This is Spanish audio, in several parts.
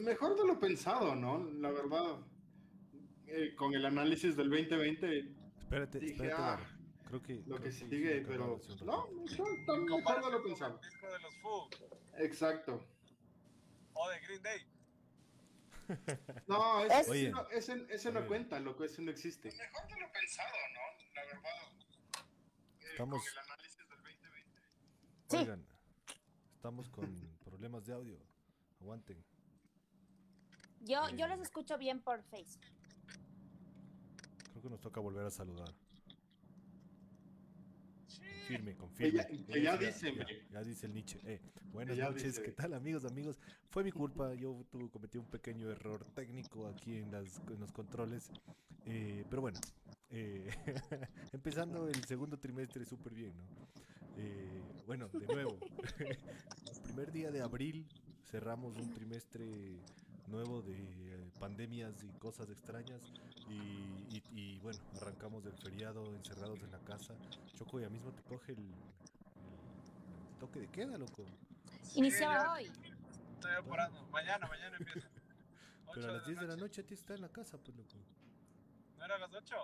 Mejor de lo pensado, ¿no? La verdad, eh, con el análisis del 2020. Espérate, dije, espérate. ah, creo que. lo creo que sigue, pero no, mejor, está mejor de lo pensado. el disco de los Foo Exacto. o de Green Day. No, ese, Oye. no, ese, ese no cuenta, loco, ese no existe. Mejor de lo pensado, ¿no? La verdad. Estamos- Con el análisis del 2020. Sí. Oigan, estamos con problemas de audio. Aguanten. Yo, yo los escucho bien por Facebook. Creo que nos toca volver a saludar. Confirme, Que confirme. ya- que ya dice, ya, ya dice el Nietzsche. Eh, buenas noches, dice. ¿qué tal amigos, amigos? Fue mi culpa, yo tuve, cometí un pequeño error técnico aquí en, las, en los controles. Eh, pero bueno, eh, empezando el segundo trimestre súper bien, ¿no? Eh, bueno, de nuevo, el primer día de abril cerramos un trimestre nuevo de eh, pandemias y cosas extrañas y, y- y, bueno, arrancamos del feriado encerrados en la casa. Choco, ya mismo te coge el, el- el toque de queda, loco. Iniciaba hoy. Estoy apurando. Mañana, mañana empieza. Pero a las 10 de la noche a ti está en la casa, pues, loco. ¿No era a las 8?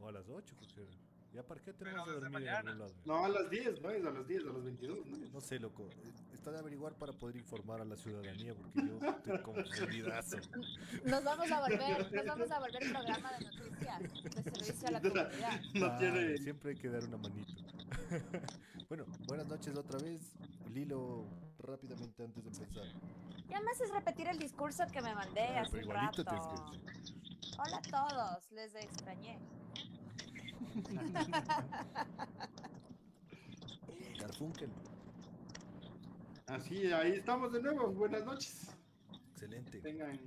O a las 8, creo que era. Ya para qué tenemos que dormir en mañana. algún lado. No, a las 10, ¿no? Es a las 10, a las 22, ¿no? No sé, loco. Está de averiguar para poder informar a la ciudadanía, porque yo estoy confundidazo. Nos vamos a volver, nos vamos a volver programa de noticias, de servicio a la comunidad. No Ah, tiene. Siempre hay que dar una manito. bueno, buenas noches otra vez. Lilo, rápidamente antes de empezar. Ya más es repetir el discurso que me mandé Claro, hace un rato. Hola a todos, les extrañé. Garfunkel, Así, ahí estamos de nuevo. Buenas noches. excelente. Tengan.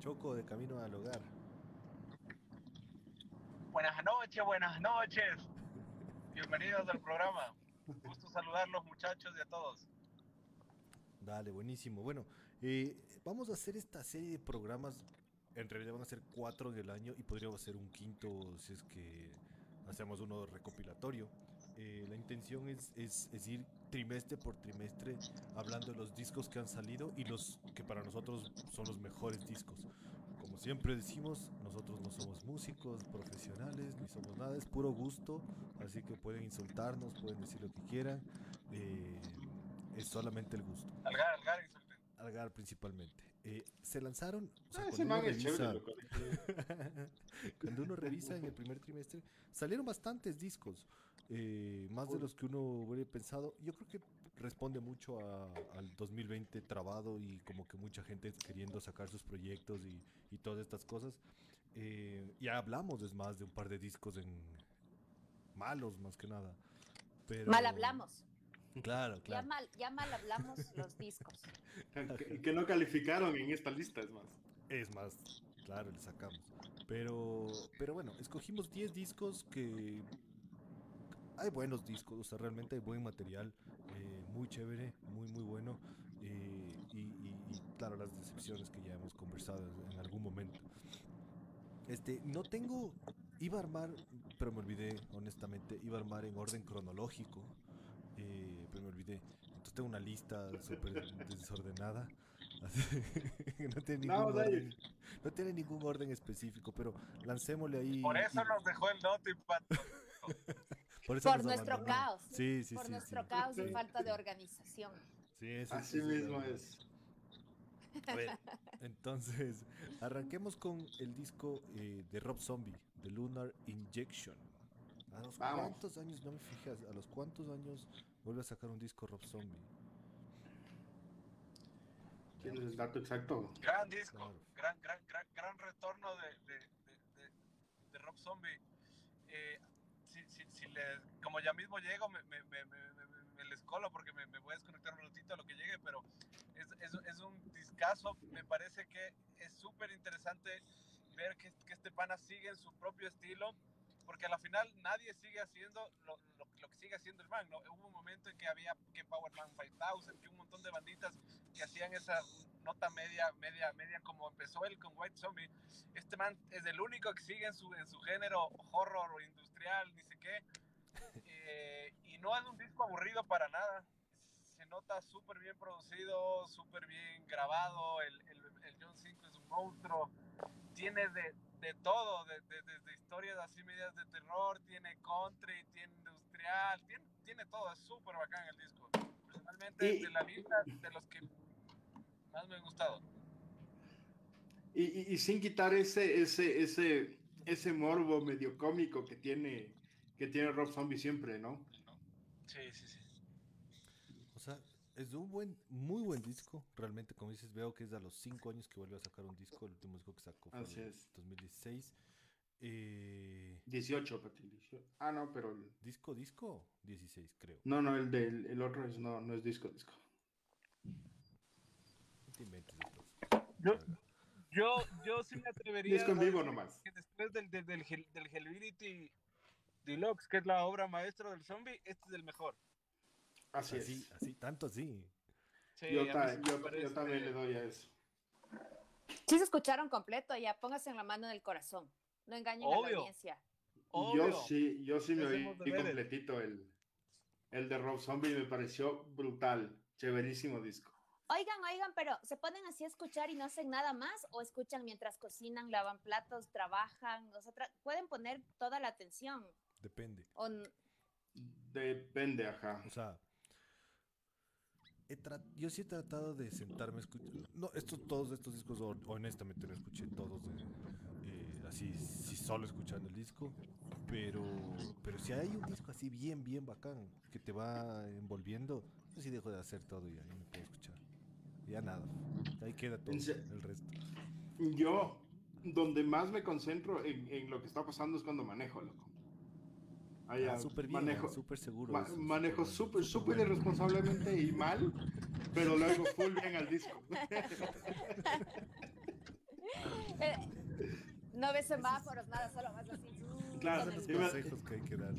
Choco de camino al hogar. Buenas noches, buenas noches. Bienvenidos al programa. Gusto saludarlos, muchachos, y a todos. Dale, buenísimo. Bueno, eh, vamos a hacer esta serie de programas. En realidad van a ser cuatro en el año y podríamos hacer un quinto si es que hacemos uno recopilatorio. Eh, la intención es, es- es ir trimestre por trimestre hablando de los discos que han salido y los que para nosotros son los mejores discos. Como siempre decimos, nosotros no somos músicos profesionales ni somos nada, es puro gusto, así que pueden insultarnos, pueden decir lo que quieran. eh, es solamente el gusto. Algar, Algar, insulten. Algar principalmente. Eh, se lanzaron. o sea, Ah, ese cuando, uno revisa, chévere, cuando uno revisa en el primer trimestre, salieron bastantes discos. eh, más de los que uno hubiera pensado. Yo creo que responde mucho a- al 2020 trabado y como que mucha gente queriendo sacar sus proyectos y, y todas estas cosas. Eh, ya hablamos, es más, de un par de discos en malos, más que nada. Pero- Mal hablamos. Claro, Ya claro. mal, ya mal hablamos los discos. Que, que no calificaron en esta lista, es más. Es más, claro, le sacamos. Pero, pero bueno, escogimos 10 discos que... Hay buenos discos, o sea, realmente hay buen material, eh, muy chévere, muy, muy bueno. eh, y, y- y, claro, las decepciones que ya hemos conversado en algún momento. Este, no tengo... Iba a armar, pero me olvidé, honestamente, iba a armar en orden cronológico. Pero me olvidé. Entonces tengo una lista súper desordenada. así no tiene ningún orden. No tiene ningún orden específico, pero lancémosle ahí. Por eso y- nos dejó el Doto y Pato. por eso Por nos nuestro abandonó. caos. Sí, sí, Por sí, nuestro sí. caos y falta de organización. Sí, eso Así sí, sí, mismo es. Bueno, entonces, arranquemos con el disco eh, de Rob Zombie, The Lunar Injection. ¿A los Vamos. cuántos años, no me fijas, a los cuántos años vuelve a sacar un disco Rob Zombie? ¿Tienes el dato exacto? Gran disco, Claro. gran, gran, gran, gran retorno de, de, de, de- de Rob Zombie. Eh, si, si, si le- como ya mismo llego, me, me, me, me, me- me les colo porque me, me voy a desconectar un ratito a lo que llegue, pero es, es, es un discazo. Me parece que es súper interesante ver que, que este pana sigue en su propio estilo, porque a la final nadie sigue haciendo lo, lo, lo que sigue haciendo el man. ¿no? Hubo un momento en que había que Powerman 5000, que un montón de banditas que hacían esa nota media, media, media como empezó él con White Zombie. Este man es el único que sigue en su, en su género horror o industrial, ni sé qué. Eh, y no es un disco aburrido para nada. Se nota súper bien producido, súper bien grabado. El, el, el John 5 es un monstruo. Tiene de, de todo, de, de- desde historias así medias de terror, tiene country, tiene industrial, tiene, tiene todo. Es súper bacán el disco. Personalmente, Y- de la lista de los que más me han gustado. Y, y- y sin quitar ese, ese, ese, ese morbo medio cómico que tiene, que tiene Rob Zombie siempre, ¿no? Sí, sí, sí. Es un buen, muy buen disco. Realmente, como dices, veo que es a los 5 años que vuelve a sacar un disco. El último disco que sacó fue en es. 2016. Eh, 18, Pati, 18. Ah, no, pero el- disco, disco, 16, creo. no, no, el del el otro es, no, no es disco, disco. No te inventes después. Yo, yo, yo sí me atrevería Disco en a vivo decir nomás. que después del, del, del, Hell- del Hellbility Deluxe, que es la obra maestra del zombie, este es el mejor. Así Así, es. así, tanto así. Sí, Yo, ta- también le doy a eso. Sí se escucharon completo, ya póngase en la mano del corazón. No engañen a la Obvio. audiencia. Obvio. Yo sí, yo sí me oí completito el, el de Rob Zombie y me pareció brutal. Chéverísimo disco. Oigan, oigan, pero ¿se ponen así a escuchar y no hacen nada más? ¿O escuchan mientras cocinan, lavan platos, trabajan? O sea, tra- pueden poner toda la atención. Depende. O Depende, ajá. O sea, he yo sí he tratado de sentarme a escuchar. No, estos, todos estos discos, hon- honestamente no escuché todos de, eh, así, sí, solo escuchando el disco. Pero, pero si hay un disco así bien, bien bacán que te va envolviendo, yo sí dejo de hacer todo y ya no puedo escuchar. Ya nada. Ahí queda todo el resto. Yo, donde más me concentro en, en lo que está pasando es cuando manejo, loco. Allá, Ah, súper bien, manejo, ah, súper seguro. ma- eso, manejo súper, súper irresponsablemente y mal, pero luego full bien al disco. eh, no ves semáforos, nada, solo vas así. uh, Claro, Los y me- consejos que hay que dar.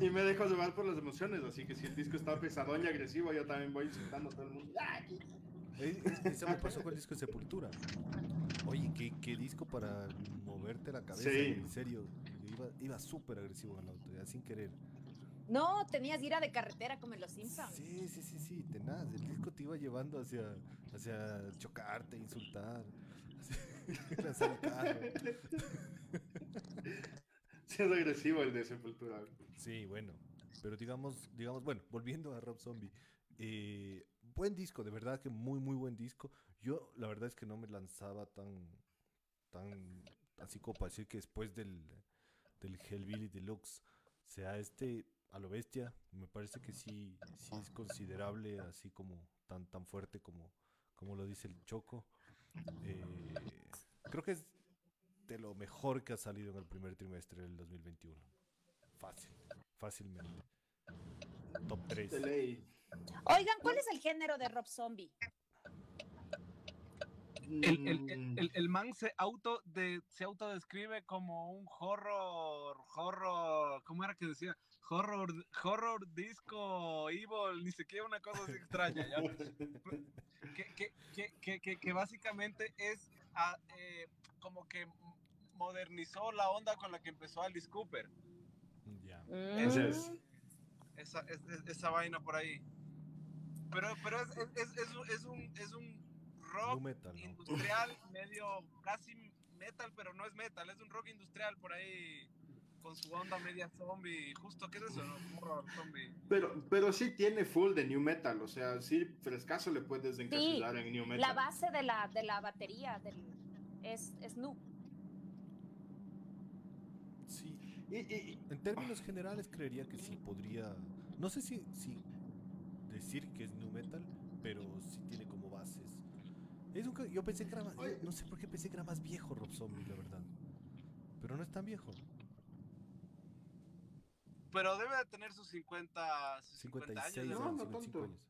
Y me dejo llevar por las emociones, así que si el disco está pesadón y agresivo, yo también voy insultando a todo el mundo. ¡Ay! Eh, Eso me pasó con el disco de Sepultura. Oye, ¿qué, qué disco para moverte la cabeza, Sí. en serio. Iba, iba súper agresivo en el auto, ya sin querer. No, tenías ira de carretera como en los Simpsons. Sí, sí, sí, sí, tenaz. El disco te iba llevando hacia, hacia chocarte, insultar, hacia carro. Sí, es agresivo el de Sepultura. Sí, bueno. Pero digamos, digamos, bueno, volviendo a Rob Zombie. eh, buen disco, de verdad que muy, muy buen disco. Yo, la verdad es que no me lanzaba tan, tan, así como para decir que después del, del Hellbilly Deluxe sea este a lo bestia. Me parece que sí, sí es considerable, así como tan, tan fuerte como, como lo dice el Choco. Eh, creo que es de lo mejor que ha salido en el primer trimestre del 2021. Fácil, fácilmente. Top 3. De ley. Oigan, ¿cuál es el género de Rob Zombie? El, el, el, Mm, el- el man se auto de, se autodescribe como un horror, horror, ¿cómo era que decía? Horror, horror disco, evil, ni siquiera una cosa así extraña, ¿ya? Que, que, que, que, que, que básicamente es ah, eh, como que modernizó la onda con la que empezó Alice Cooper. Ya. Mm, esa, es- es- esa vaina por ahí. Pero, pero es, es, es, es un, es un, rock metal, ¿no? industrial, medio casi metal, pero no es metal, es un rock industrial por ahí con su onda media zombie. Justo, ¿qué es eso? no? Horror zombie. Pero, pero sí tiene full de new metal, o sea, sí frescaso le puedes encasillar en new metal. La base de la, de la batería del, es, es nu. Sí, Y, y- en términos generales creería que sí podría. No sé si, si decir que es nu metal, pero sí tiene. Es un yo pensé que era más. Oye. no sé por qué pensé que era más viejo Rob Zombie, la verdad. Pero no es tan viejo. Pero debe de tener sus 50, sus 50 56 años. No, ¿no? años, no 55 tanto. años.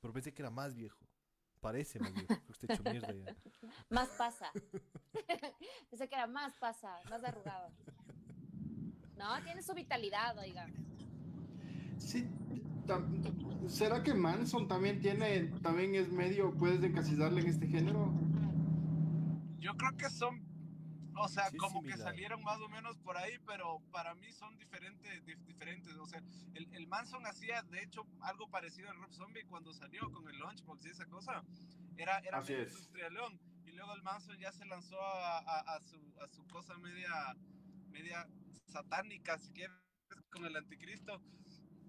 Pero pensé que era más viejo. Parece más viejo. Creo que está hecho mierda ya. Más pasa. Pensé que era más pasa, más arrugado. No, tiene su vitalidad, oigan. sí, ¿será que Manson también tiene, también es medio, puedes encasillarle en este género? Yo creo que son O sea, Sí como que similar. salieron más o menos por ahí, pero para mí son diferentes, dif- diferentes. O sea, el, el Manson hacía, de hecho, algo parecido al Rob Zombie cuando salió con el Lunchbox y esa cosa. Era, era medio industrialón. Y luego el Manson ya se lanzó a, a- a su, a su cosa media, media satánica, si quieres, con el anticristo.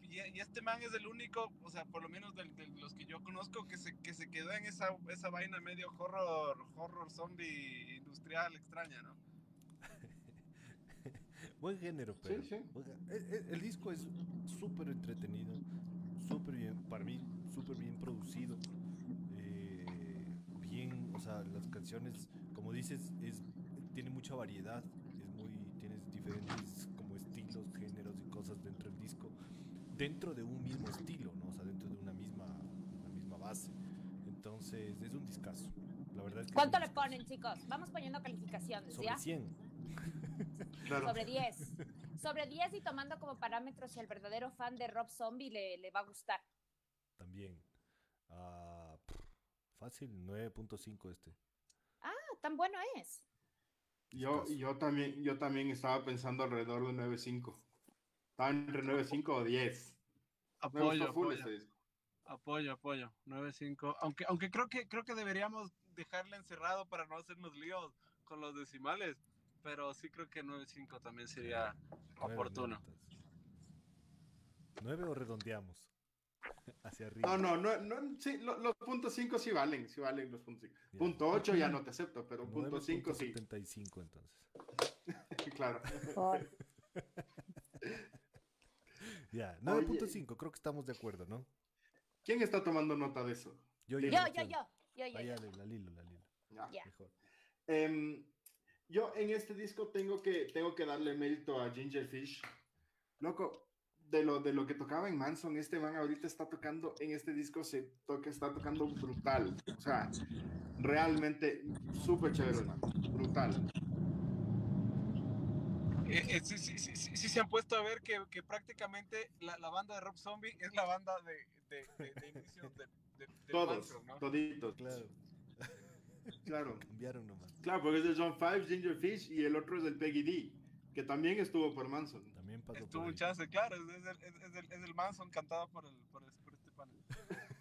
Y, y este man es el único, o sea, por lo menos de, de los que yo conozco, que se, que se quedó en esa, esa vaina medio horror, horror zombie industrial extraña, ¿no? Buen género, pero. sí. gé- El, el- el disco es súper entretenido, súper bien, para mí, súper bien producido. eh, bien, o sea, las canciones, como dices, es, tiene mucha variedad. Es muy, tienes diferentes como estilos, géneros y cosas dentro del disco. Dentro de un mismo estilo, ¿no? O sea, dentro de una misma, una misma base. Entonces, es un discazo. La verdad es que. ¿Cuánto le ponen, chicos? Vamos poniendo calificaciones, Sobre ¿ya? 100. Claro. Sobre 10. Sobre 10 y tomando como parámetros si el verdadero fan de Rob Zombie le, le va a gustar. También. Pff, fácil, 9.5 este. Ah, tan bueno es. Yo, yo, también, yo también estaba pensando alrededor de 9.5. Estaba entre 9.5 o 10. Me Apoyo, apoyo, ese disco. apoyo, apoyo. 9-5. Aunque, aunque creo que creo que deberíamos dejarle encerrado para no hacernos líos con los decimales. Pero sí creo que 9-5 también sería Nueve, oportuno. nueve, entonces. Nueve o redondeamos. Hacia arriba. No, no, no, no sí, lo- los puntos 5 sí valen, sí valen los puntos 5. Ya. Punto 8 ya no te acepto, pero punto 5 sí, 9.75 entonces. claro. Ya, Oye. 9.5, creo que estamos de acuerdo, ¿no? ¿Quién está tomando nota de eso? Yo, Yo, Yo, yo, yo, yo, yo, la Lilo, la Lilo. Ya. Mejor. Em, yo en este disco tengo que, tengo que darle mérito a Ginger Fish. Loco, de lo, de lo que tocaba en Manson, este man ahorita está tocando, en este disco se toca, está tocando brutal. O sea, realmente súper chévere, man. Brutal. Eh, eh, sí, sí, sí, sí, sí se han puesto a ver que, que prácticamente la, la banda de Rob Zombie es la banda de, de, de, de inicios de, Todos, ¿no? toditos. Claro, Claro. cambiaron nomás. Claro, porque es de John Five, Ginger Fish y el otro es el Peggy D, que también estuvo por Manson. También pasó Estuvo por un chance, claro, es, es el, es, el, es el Manson cantado por, el, por, el- por este panel.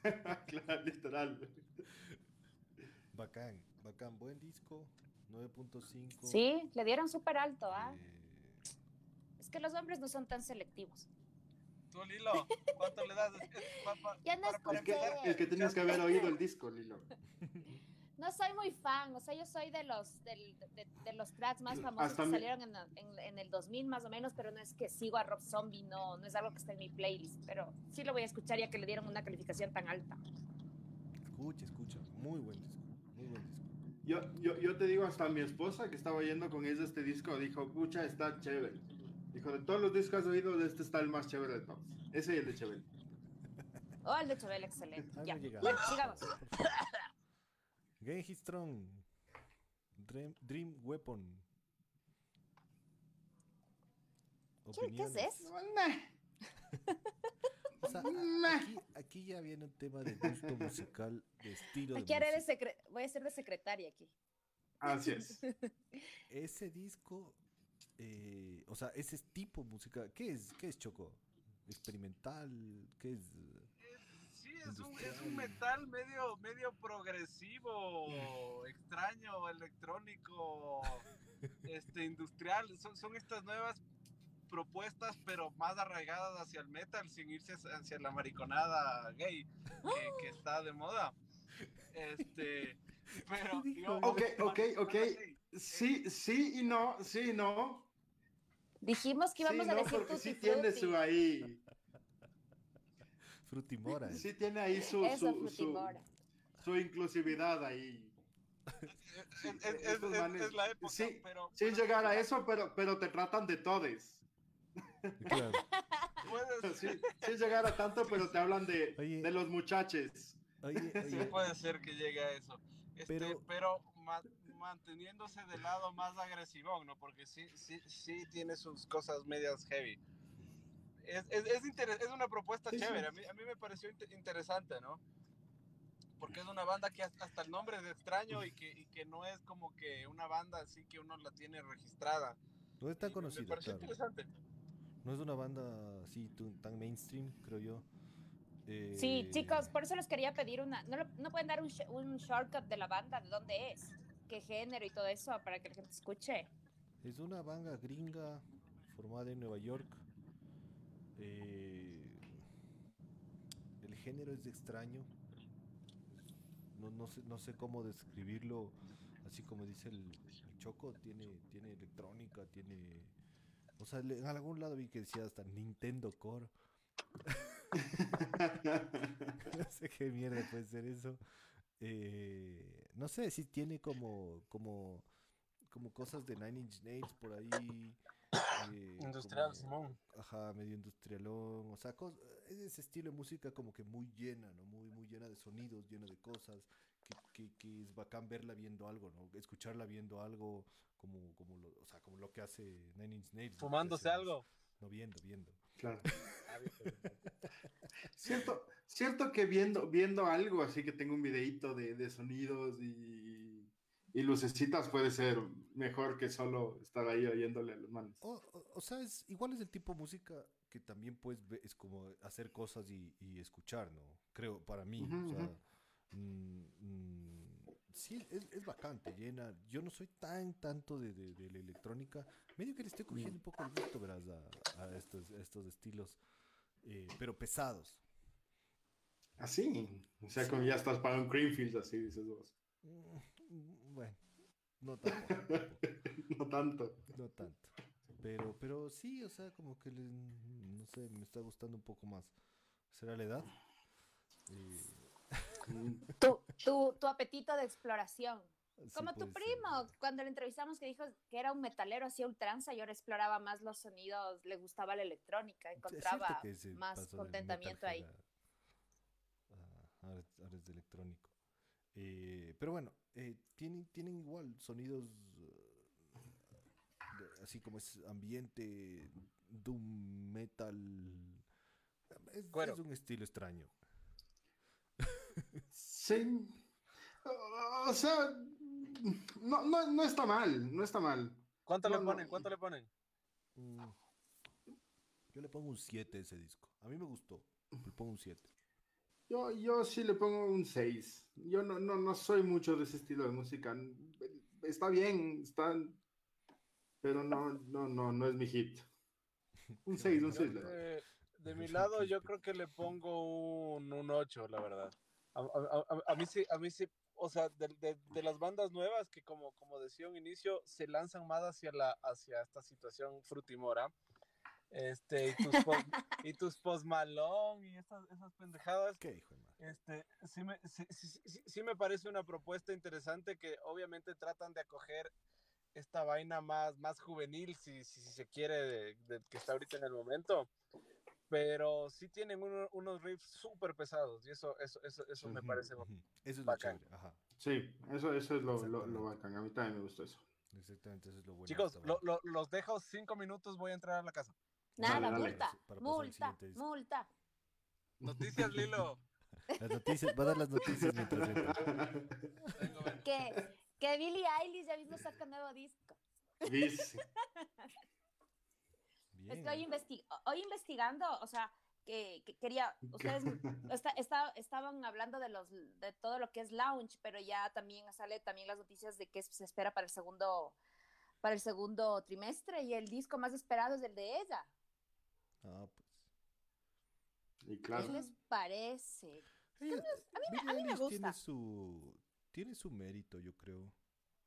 claro, literal. Bacán, bacán. Buen disco. 9.5. Sí, le dieron súper alto, ¿ah? Eh, Es que los hombres no son tan selectivos. Tú, Lilo, ¿cuánto le das? Ya no Es que, es que tenías que haber oído el disco, Lilo. No soy muy fan, o sea, yo soy de los, del- de, de los tracks más famosos Hasta que salieron en, en- en el 2000 más o menos, pero no es que sigo a Rob Zombie, no, no es algo que está en mi playlist, pero sí lo voy a escuchar ya que le dieron una calificación tan alta. escucha, escucha. Muy buen disco. Muy buen disco. Yo, yo, yo te digo, hasta mi esposa que estaba yendo con ella este disco, dijo, pucha, está chévere. Dijo, de todos los discos que has oído, este está el más chévere de todos. Ese y el de Chevelle. Oh, el de Chobel, excelente. Ya. Bueno, sigamos. Genji Strong. Dream, Dream Weapon. ¿Qué, es eso? O sea, aquí, aquí ya viene un tema de gusto musical, de estilo de Aquí haré de secre- voy a ser de secretaria aquí. Así es. Ese disco, eh, o sea, ese tipo de música, ¿qué es? ¿Qué es Choco? ¿Experimental? ¿Qué es? Sí, es un, es un metal medio, medio progresivo, extraño, electrónico, este, industrial. Son, son estas nuevas propuestas, pero más arraigadas hacia el metal, sin irse hacia- la mariconada gay que, que está de moda. Este, pero yo- Ok, ok, ok. Sí. Sí, sí y no, sí y no. Dijimos que íbamos sí, a no, decir porque sí tiene su ahí, Frutimora. sí tiene ahí su, Eso, su, su, frutimora. su inclusividad ahí. Es, la época, sí, pero Sin pero- llegar a eso, pero, pero te tratan de todes. Claro. Sí, sin llegar a tanto, pero te hablan de, Oye. de los muchachos. Oye, Sí puede ser que llegue a eso. Este, Pero- pero ma- manteniéndose del lado más agresivo, ¿no? Porque sí, sí, sí tiene sus cosas medias heavy. Es, es, es, una propuesta Sí, sí. chévere, A, mí, a mí me pareció inte- interesante, ¿no? porque es una banda que hasta hasta el nombre es extraño y que, y que no es como que una banda así que uno la tiene registrada. No es tan Y conocida, Me pareció claro. interesante. No es una banda así tan mainstream, creo yo. Sí, Eh, chicos, por eso les quería pedir una. ¿No, lo- no pueden dar un, sh- un shortcut de la banda? ¿De dónde es? ¿Qué género y todo eso para que la gente escuche? Es una banda gringa formada en Nueva York. Eh, el género es extraño. No, no, sé, no sé cómo describirlo. Así como dice el, el Choco, tiene, tiene electrónica, tiene... O sea, en algún lado vi que decía hasta Nintendo Core. no sé qué mierda puede ser eso. Eh, no sé si tiene como, como, como cosas de Nine Inch Nails por ahí. eh, Industrial, como- Simón. Ajá, medio industrialón. O sea, ese estilo de música como que muy llena, ¿no? Muy, muy llena de sonidos, llena de cosas. Que, que, que es bacán verla viendo algo, ¿no? Escucharla viendo algo como, como, lo, o sea, como lo que hace Nine Inch Nails. Fumándose algo. No, viendo, viendo. Claro. Cierto, cierto que viendo, viendo algo así que tengo un videíto de, de sonidos y, y lucecitas puede ser mejor que solo estar ahí oyéndole a los manes. O, o, o sea, es, igual es el tipo de música que también puedes ver, es como hacer cosas y, y escuchar, ¿no? Creo, para mí. O sea, mm, mm, sí, es, es bacante, llena. Yo no soy tan tanto de, de- de la electrónica. Medio que le estoy cogiendo un poco el gusto, verás, a, a estos, a estos estilos, eh, pero pesados. Así, o sea, como ya estás para un Creamfield, así dices vos. Mm, bueno, no tanto. no tanto. No tanto. Pero, pero sí, o sea, como que le- no sé, me está gustando un poco más. ¿Será la edad? Eh, Tu, tu, tu apetito de exploración. sí Como tu puede ser. primo, cuando le entrevistamos que dijo que era un metalero, hacía ultranza y ahora exploraba más los sonidos, le gustaba la electrónica, encontraba más contentamiento ahí. metalhead a- a- ahora es- ahora es de electrónico. Eh, pero bueno, eh, tienen, tienen igual sonidos eh, así como es ambiente, doom metal. Es un estilo extraño. Sí. O sea, no, no, no está mal, no está mal. ¿Cuánto No, le ponen? ¿Cuánto le ponen? Mm, Yo le pongo un 7 a ese disco. A mí me gustó. Le pongo un 7. Yo, yo sí le pongo un 6. Yo no, no, no soy mucho de ese estilo de música. Está bien, está... Pero no, no, no, no es mi hit. Un 6, un 6. Eh, de mi lado, yo creo que le pongo un, un 8, la verdad. A, a- a- a mí sí, a mí sí, o sea, de, de- de las bandas nuevas que como, como decía un inicio, se lanzan más hacia, la, hacia esta situación frutimora. Este, y tus post, y tus post Malone y estas, esas pendejadas, ¿Qué hijo de madre? este, sí me, sí, sí- sí- sí me parece una propuesta interesante que obviamente tratan de acoger esta vaina más, más juvenil, si, si, si se quiere, de- de- que está ahorita en el momento. Pero sí tienen uno- unos riffs súper pesados y eso, eso, eso, eso me parece ujú. Eso es lo bacán. chévere. Ajá. Sí, eso, eso es lo, lo, bacán. A mí también me gustó eso. Exactamente, eso es lo bueno. Chicos, lo- los dejo cinco minutos, voy a entrar a la casa. Nada, Dale, dale. multa, Para multa, multa. Noticias, Lilo. Las noticias, va a dar las noticias mientras. Que, que Billie Eilish ya mismo saca nuevo disco. Dice. Bien. Es que hoy, investi- hoy investigando, o sea, que, que quería, ustedes está- está- estaban hablando de los de todo lo que es lounge, pero ya también sale también las noticias de que se espera para el segundo para el segundo trimestre y el disco más esperado es el de ella. Ah, pues. Y ¿Qué claro. les parece? A mí a mí me Eilish Tiene gusta. su, tiene su mérito, yo creo.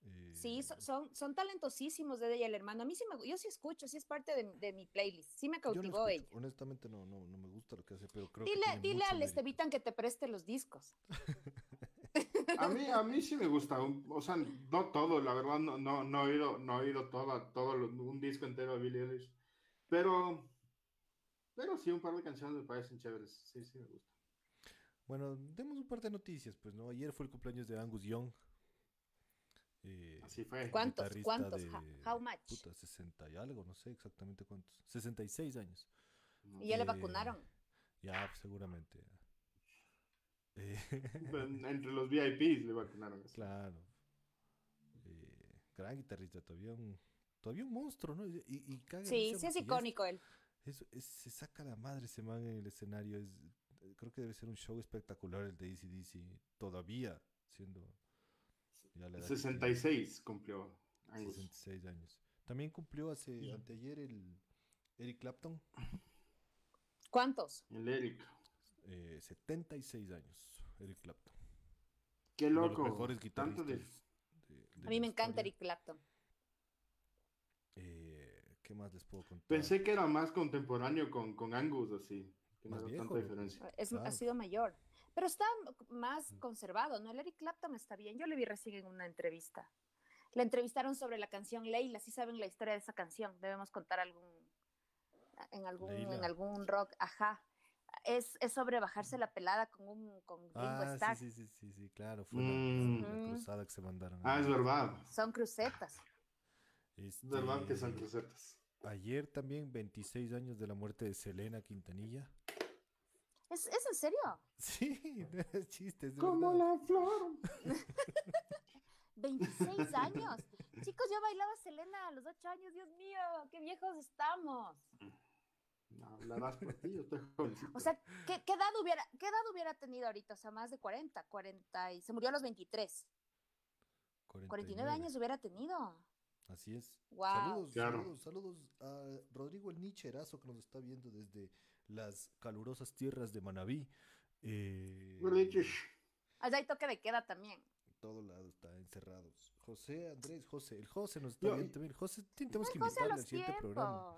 Eh, Sí, so- son, son talentosísimos de ella y el hermano. A mí sí me, yo sí escucho, sí es parte de, de mi playlist. Sí me yo no cautivó escucho, ella. honestamente no, no, no me gusta lo que hace, pero creo que Dile, tiene dile al. Estevitan que te preste los discos. A mí, a mí sí me gusta, o sea, no todo, la verdad, no, no, no he oído, no he oído todo lo- un disco entero de Billie Eilish, pero, pero sí, un par de canciones me parecen chéveres, sí, sí me gusta. Bueno, demos un par de noticias, pues, ¿no? Ayer fue el cumpleaños de Angus Young. Así fue. ¿Cuántos? ¿Cuántos? de- How- much? Puta, 60 y algo, no sé exactamente cuántos. 66 años. Y ya le vacunaron. Ya, seguramente. Eh, Entre los VIPs le vacunaron. así. claro. Eh, gran guitarrista, todavía un, todavía un monstruo, ¿no? Y, y caga Sí, sí es icónico él. Eso, es- se saca la madre ese man en el escenario. Es, creo que debe ser un show espectacular el de ACDC. Todavía siendo. Ya la edad que tiene, 66 cumplió Angus. 66 años. También cumplió hace anteayer el Eric Clapton. ¿Cuántos? El Eric. eh, 76 años. Eric Clapton. Qué Uno de loco. los mejores guitarristas. de... de- de A mí me encanta. Eric Clapton. Eh, ¿Qué más les puedo contar? Pensé que era más contemporáneo con, con Angus, así. Que no Más era viejo, tanta diferencia. Es, Claro. Ha sido mayor. Pero está más conservado, ¿no? El Eric Clapton está bien. Yo le vi recién en una entrevista. Le entrevistaron sobre la canción Leila. Si saben la historia de esa canción. Debemos contar algún en algún, en Leila. algún rock. Ajá. Es, es sobre bajarse la pelada con un con Ah, Starr. sí, sí, sí, sí, sí, claro. Fue la- Mm. la, Ujú. cruzada que se mandaron. Ah, es verdad. Son crucetas. Es verdad que son Este, crucetas. Ayer también 26 años de la muerte de Selena Quintanilla. ¿Es, ¿Es en serio? Sí, no es chiste, Como verdad. la flor. 26 años. Chicos, yo bailaba Selena a los 8 años. Dios mío, qué viejos estamos. No, hablarás por ti, yo estoy jovencito. O sea, ¿qué, qué edad hubiera, ¿qué edad hubiera tenido ahorita? O sea, más de 40, 40 y se murió a los 23. 49 años hubiera tenido. Así es. Wow. Saludos, Claro. saludos, saludos a Rodrigo el Nicherazo que nos está viendo desde las calurosas tierras de Manabí. Eh. Allá hay toque de queda también. todo lado está encerrados. José Andrés, José, el José nos está viendo también. José, tenemos que invitarle al siguiente programa.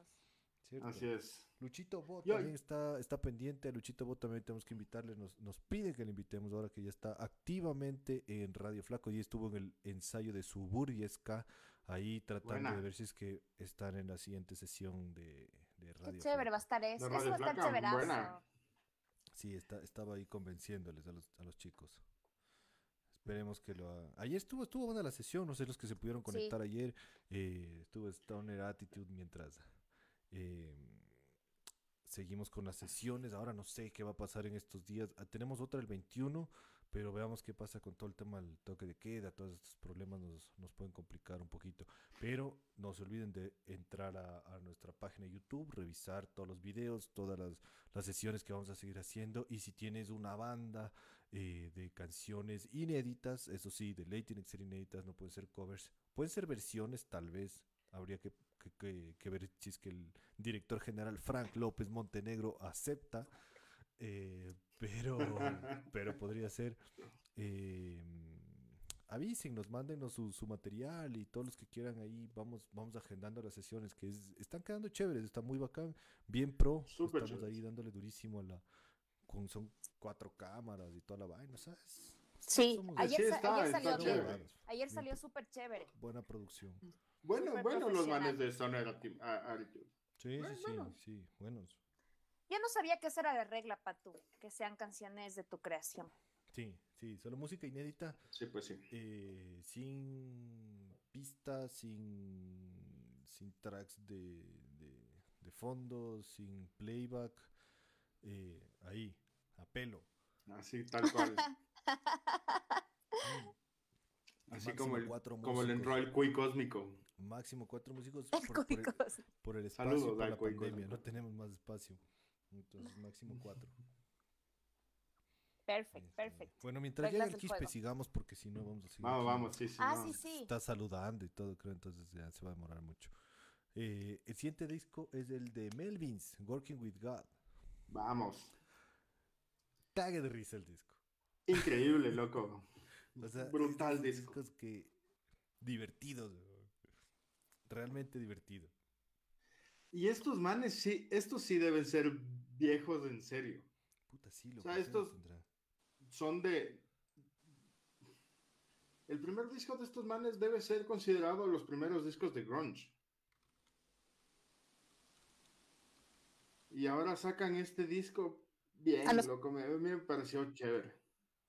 Así es. Luchito Bot Yo- también está, está pendiente. A Luchito Bot también tenemos que invitarle. Nos, nos pide que le invitemos ahora que ya está activamente en Radio Flaco y estuvo en el ensayo de Suburbiesca. Ahí tratando Buena. de ver si es que están en la siguiente sesión de, de Radio Qué chévere va a estar eso. Eso va a estar chéverazo. Sí, está, estaba ahí convenciéndoles a los, a los chicos. Esperemos que lo haga. Ayer estuvo, estuvo buena la sesión, no sé los que se pudieron Sí. conectar ayer. eh, estuvo Stoner Attitude mientras eh, seguimos con las sesiones. Ahora no sé qué va a pasar en estos días. Ah, tenemos otra el 21, pero veamos qué pasa con todo el tema del toque de queda. Todos estos problemas nos, nos pueden complicar un poquito. Pero no se olviden de entrar a, nuestra página de YouTube, revisar todos los videos, todas las, las sesiones que vamos a seguir haciendo. Y si tienes una banda eh, de canciones inéditas, eso sí, de ley tienen que ser inéditas, no pueden ser covers. Pueden ser versiones, tal vez. Habría que, que- que- que ver si es que el director general Frank López Montenegro acepta. Eh, pero, pero podría ser. Eh, avísennos, mándenos su, su material y todos los que quieran ahí, vamos, vamos agendando las sesiones que es- están quedando chéveres, está muy bacán, bien pro, Súper estamos ahí chéveres. dándole durísimo a la, con, son cuatro cámaras y toda la vaina, ¿sabes? Sí, Somos- ayer, Sí sa- está, ayer salió chévere. Ayer salió súper chévere. Buena producción. Bueno, Súper bueno, los manes de Stoner Atti- a- Attitude. Sí, Bueno, sí, sí, bueno. sí, buenos. Yo no sabía que esa era la regla, Patu, que sean canciones de tu creación. Sí, sí, solo música inédita, Sí, pues sí. eh, sin pistas, sin, sin tracks de, de, de fondo, sin playback, eh, ahí, a pelo. Así, tal cual. Así como el, como músicos. entró al Cui Cósmico. Máximo cuatro músicos El por, por el, por el espacio, Saludos la Cuico, pandemia, no tenemos más espacio. Entonces, máximo cuatro. Perfecto, Este, perfecto. Bueno, mientras Reglas llega el Quispe, juego. sigamos porque si no vamos a seguir. Vamos, aquí. vamos, sí, sí. Ah, sí, sí. Está saludando y todo, creo, entonces ya se va a demorar mucho. Eh, el siguiente disco es el de Melvins, Working with God. Vamos. Cague de risa el disco. Increíble, loco. O sea, Brutal disco. discos que divertidos, realmente divertido. Y estos manes, sí, estos sí deben ser viejos en serio. Puta, sí, lo sea, estos- Son de... El primer disco de estos manes debe ser considerado los primeros discos de grunge. Y ahora sacan este disco bien, A los- loco. Me, me pareció chévere.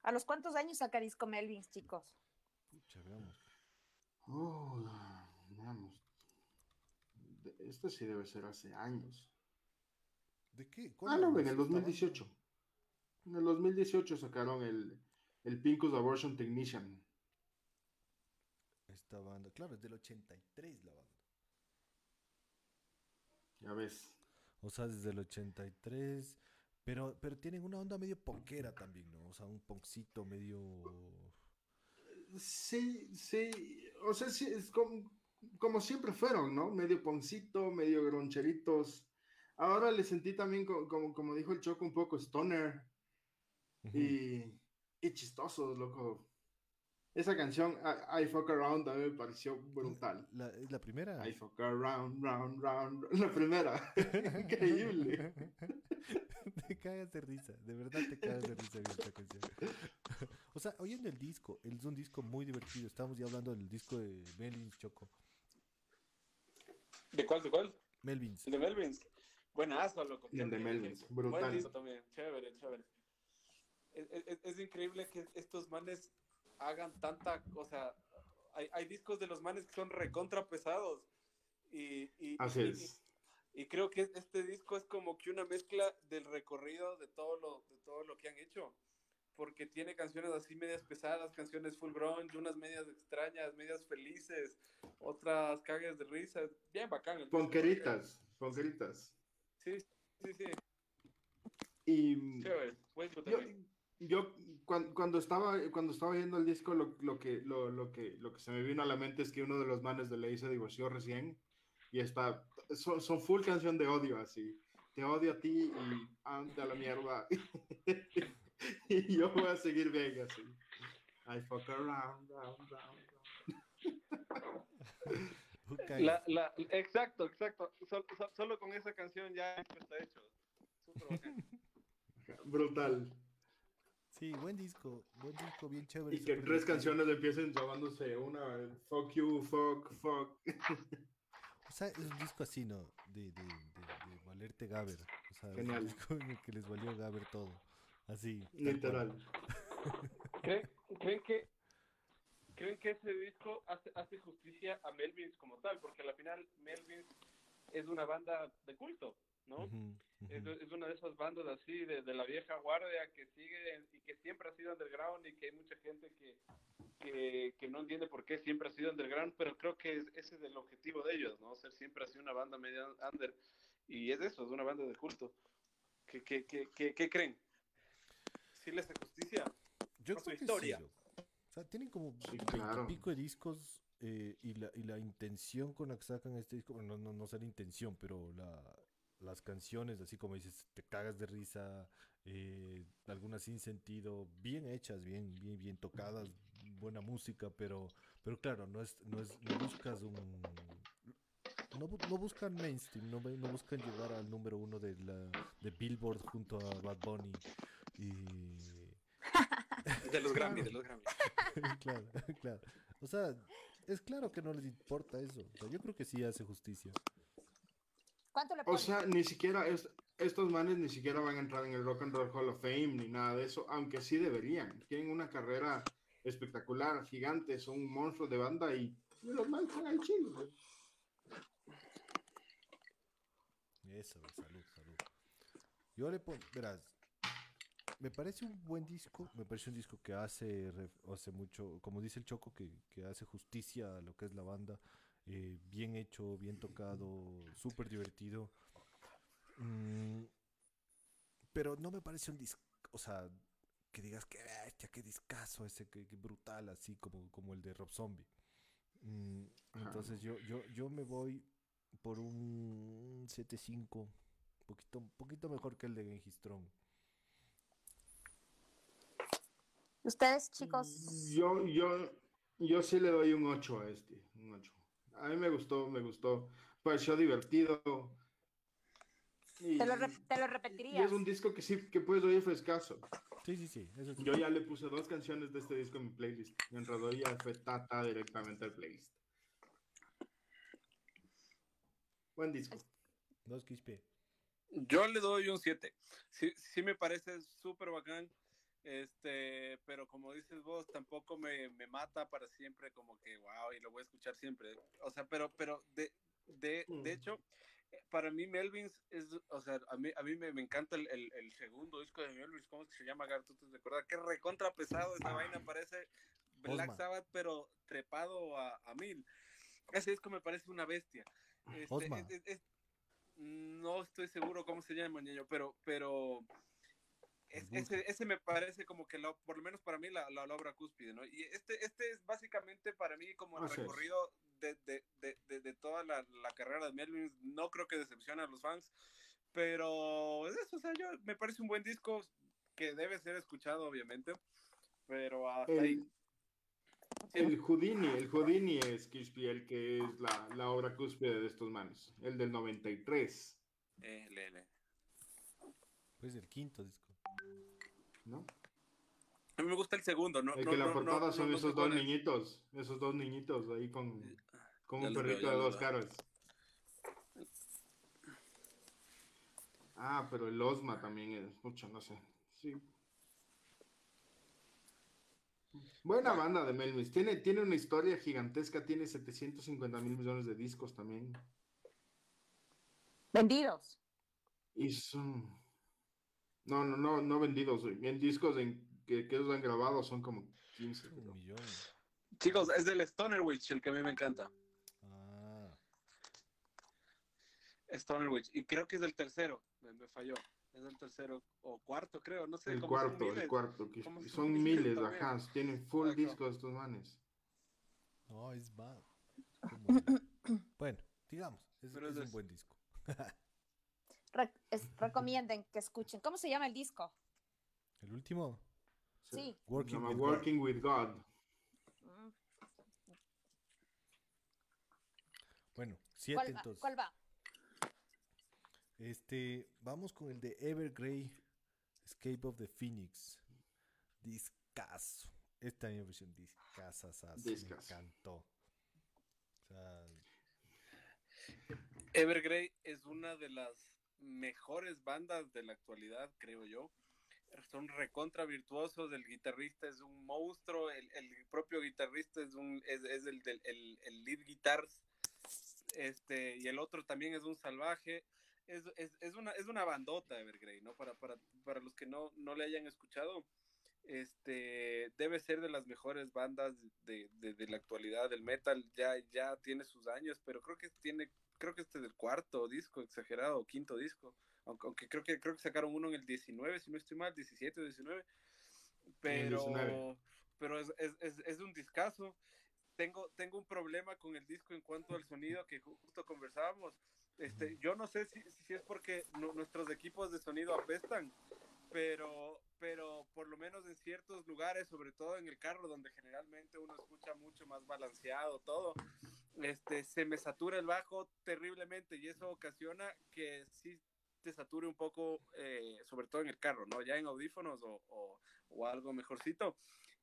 ¿A los cuántos años saca disco Melvins, chicos? Pucha, veamos. Oh, veamos. Este sí debe ser hace años. ¿De qué? Ah, no, en el Esta 2018. En el 2018 sacaron el, el Pincus Abortion Technician. Esta banda, claro, es del 83 la banda. Ya ves. O sea, desde el 83. Pero, pero tienen una onda medio ponquera también, ¿no? O sea, un poncito medio. Sí, sí. O sea, sí, es como, como siempre fueron, ¿no? Medio poncito, medio groncheritos. Ahora le sentí también, co- como, como dijo el Choco, un poco stoner y, y chistosos, loco. Esa canción, I, I Fuck Around, a mí me pareció brutal. La, es la primera. I Fuck Around, round, round, la primera. Increíble. te cagas de risa, de verdad te cagas de risa con esta canción. o sea, oyendo el disco, es un disco muy divertido. Estamos ya hablando del disco de Melvins Choco. ¿De cuál, de cuál? Melvins. El de Melvins. Buenazo, loco. El de qué- brutal. Buen disco también. Chévere, chévere. Es, es- es increíble que estos manes hagan tanta, o sea, hay, hay discos de los manes que son recontra pesados. Y, y, Así y- es. y creo que este disco es como que una mezcla del recorrido de todo lo, de todo lo que han hecho. Porque tiene canciones así medias pesadas, canciones full grunge, unas medias extrañas, medias felices, otras cagas de risa. Bien bacán. Ponqueritas, ponqueritas. Sí, sí, sí. Y Chévere. Yo, cuando, cuando estaba cuando estaba viendo el disco lo, lo que lo, lo que lo que se me vino a la mente es que uno de los manes de ley se divorció recién y está son, son full canción de odio así te odio a ti y anda a la mierda y yo voy a seguir bien así I fuck around round round cagas. La, la, exacto, exacto. Sol- sol- solo con esa canción ya está hecho. Súper bacán. round. brutal Sí, buen disco, buen disco, bien chévere. y que tres canciones empiecen llamándose una fuck you fuck fuck O sea, es un disco así, ¿no? De, de, de, de valerte Gaber. O sea, es un Genial. disco en el que les valió Gaber todo. Así. literal ¿Creen, creen que creen que ese disco hace, hace justicia a Melvins como tal? Porque al final Melvins es una banda de culto, ¿no? Ujú, ujú. Es, es una de esas bandas así de, de la vieja guardia que sigue y que siempre ha sido underground y que hay mucha gente que, que, que no entiende por qué siempre ha sido underground, pero creo que es- ese es el objetivo de ellos, ¿no? Ser siempre así una banda media under. Y es eso, es una banda de culto. ¿Qué, qué, qué, qué, creen? ¿Sí les hace justicia? Yo su creo que historia. sí, loco. O sea, tienen como Sí, 20 claro. pico de discos eh, y, la, y la intención con la que sacan este disco, bueno, no, no, no sé la intención, pero la, las canciones, así como dices, te cagas de risa, eh, algunas sin sentido, bien hechas, bien, bien, bien tocadas, buena música, pero, pero claro, no es, no es, no buscas un no, no buscan mainstream, no, no buscan llegar al número uno de, la, de Billboard junto a Bad Bunny y De los Grammy, de los Grammy. claro, claro. O sea, es claro que no les importa eso. O sea, yo creo que sí hace justicia. ¿Cuánto le O sea, ni siquiera es- estos manes ni siquiera van a entrar en el Rock and Roll Hall of Fame ni nada de eso, aunque sí deberían. Tienen una carrera espectacular, gigante, son un monstruo de banda y los manes están ahí chilos. güey. Eso, salud, salud. Yo le pongo, verás, me parece un buen disco, me parece un disco que hace, hace mucho, como dice el Choco, que, que hace justicia a lo que es la banda, eh, bien hecho, bien tocado, súper divertido. Mm, pero no me parece un disco, o sea, que digas que bestia, qué discazo ese, que, que brutal, así como, como el de Rob Zombie. Mm, entonces yo, yo, yo me voy por un 7.5, poquito, un poquito mejor que el de Genghis Strong. Ustedes, chicos, Yo, yo, yo sí le doy un 8 a este, un 8. A mí me gustó, me gustó, pareció divertido. Y, te lo, te lo y repetirías. es un disco que sí, que puedes oír frescaso. Sí, sí, sí, eso sí. Yo ya le puse dos canciones de este disco en mi playlist. Mientras doy ya fue tata directamente al playlist. Buen disco. Dos quispe. Yo le doy un 7. Sí, sí me parece súper bacán. Este, pero como dices vos, tampoco me, me mata para siempre, como que wow, y lo voy a escuchar siempre. O sea, pero, pero de, de, de Mm. hecho, para mí Melvins es, o sea, a mí, a mí me, me encanta el, el, el, segundo disco de Melvins, ¿cómo es que se llama, Garto? ¿Tú te acuerdas? Qué recontra pesado esa vaina, parece Black Osma. Sabbath, pero trepado a, a mil. Ese disco me parece una bestia. Este, es- no estoy seguro cómo se llama, ñaño, pero, pero es- ese, ese me parece como que, la- por lo menos para mí, la, la, la obra cúspide, ¿no? Y este, este es básicamente para mí como el recorrido de, de, de, de, de toda la, la carrera de Melvin. No creo que decepcione a los fans, pero es eso, o sea, yo, me parece un buen disco que debe ser escuchado, obviamente, pero hasta ahí. El, el Houdini, el Houdini es Kishpi, el que es la, la obra cúspide de estos manes, el del 93, Eh, lele. Pues el quinto disco. ¿No? A mí me gusta el segundo, ¿no? El no, que la no, portada no, son no, no esos dos niñitos, esos dos niñitos ahí con, con Ya un perrito de dos caras. Ah, pero el Osma también es mucho, no sé. Sí. Buena banda de Melvis. Tiene, tiene una historia gigantesca, tiene 750 mil millones de discos también. Vendidos. Y son... No, no, no, no vendidos. En discos en que, que ellos han grabado son como 15. Un creo. millón. Chicos, es del Stoner Witch el que a mí me encanta. Ah, Stoner Witch. Y creo que es del tercero. Me, me falló. Es del tercero o cuarto, creo. No sé. El son cuarto, el cuarto. que- son son miles también. ajá. Tienen full Ajá. discos estos manes. no, es bad. ¿Cómo? bueno, digamos, es, Pero es es un buen disco. Re- es- recomienden que escuchen. ¿Cómo se llama el disco? El último, Sí. Working Se llama with God. Working with God. Mm, Bueno, siete ¿Cuál va? entonces. ¿Cuál va? Este, vamos con el de Evergrey Escape of the Phoenix. Discaso. Esta es mi versión. Me encantó. O sea, Evergrey es una de las mejores bandas de la actualidad, creo yo. Son recontra virtuosos, el guitarrista es un monstruo, el, el propio guitarrista es un es, el, del- el, el lead guitar, este, y el otro también es un salvaje. Es, es, es una, es una bandota Evergrey, ¿no? Para, para, para los que no, no le hayan escuchado, este, debe ser de las mejores bandas de, de, de la actualidad del metal, ya, ya tiene sus años, pero creo que tiene creo que este es el cuarto disco, exagerado, o quinto disco, aunque, aunque creo que creo que sacaron uno en el 19, si no estoy mal, 17 o 19, pero 19. pero es, es, es, es un discazo. Tengo, tengo un problema con el disco en cuanto al sonido que ju- justo conversábamos. Este, yo no sé si, si es porque nu- nuestros equipos de sonido apestan, pero, pero por lo menos en ciertos lugares, sobre todo en el carro, donde generalmente uno escucha mucho más balanceado todo, este, se me satura el bajo terriblemente y eso ocasiona que sí te sature un poco, eh, sobre todo en el carro, ¿no? Ya en audífonos o, o, o algo mejorcito.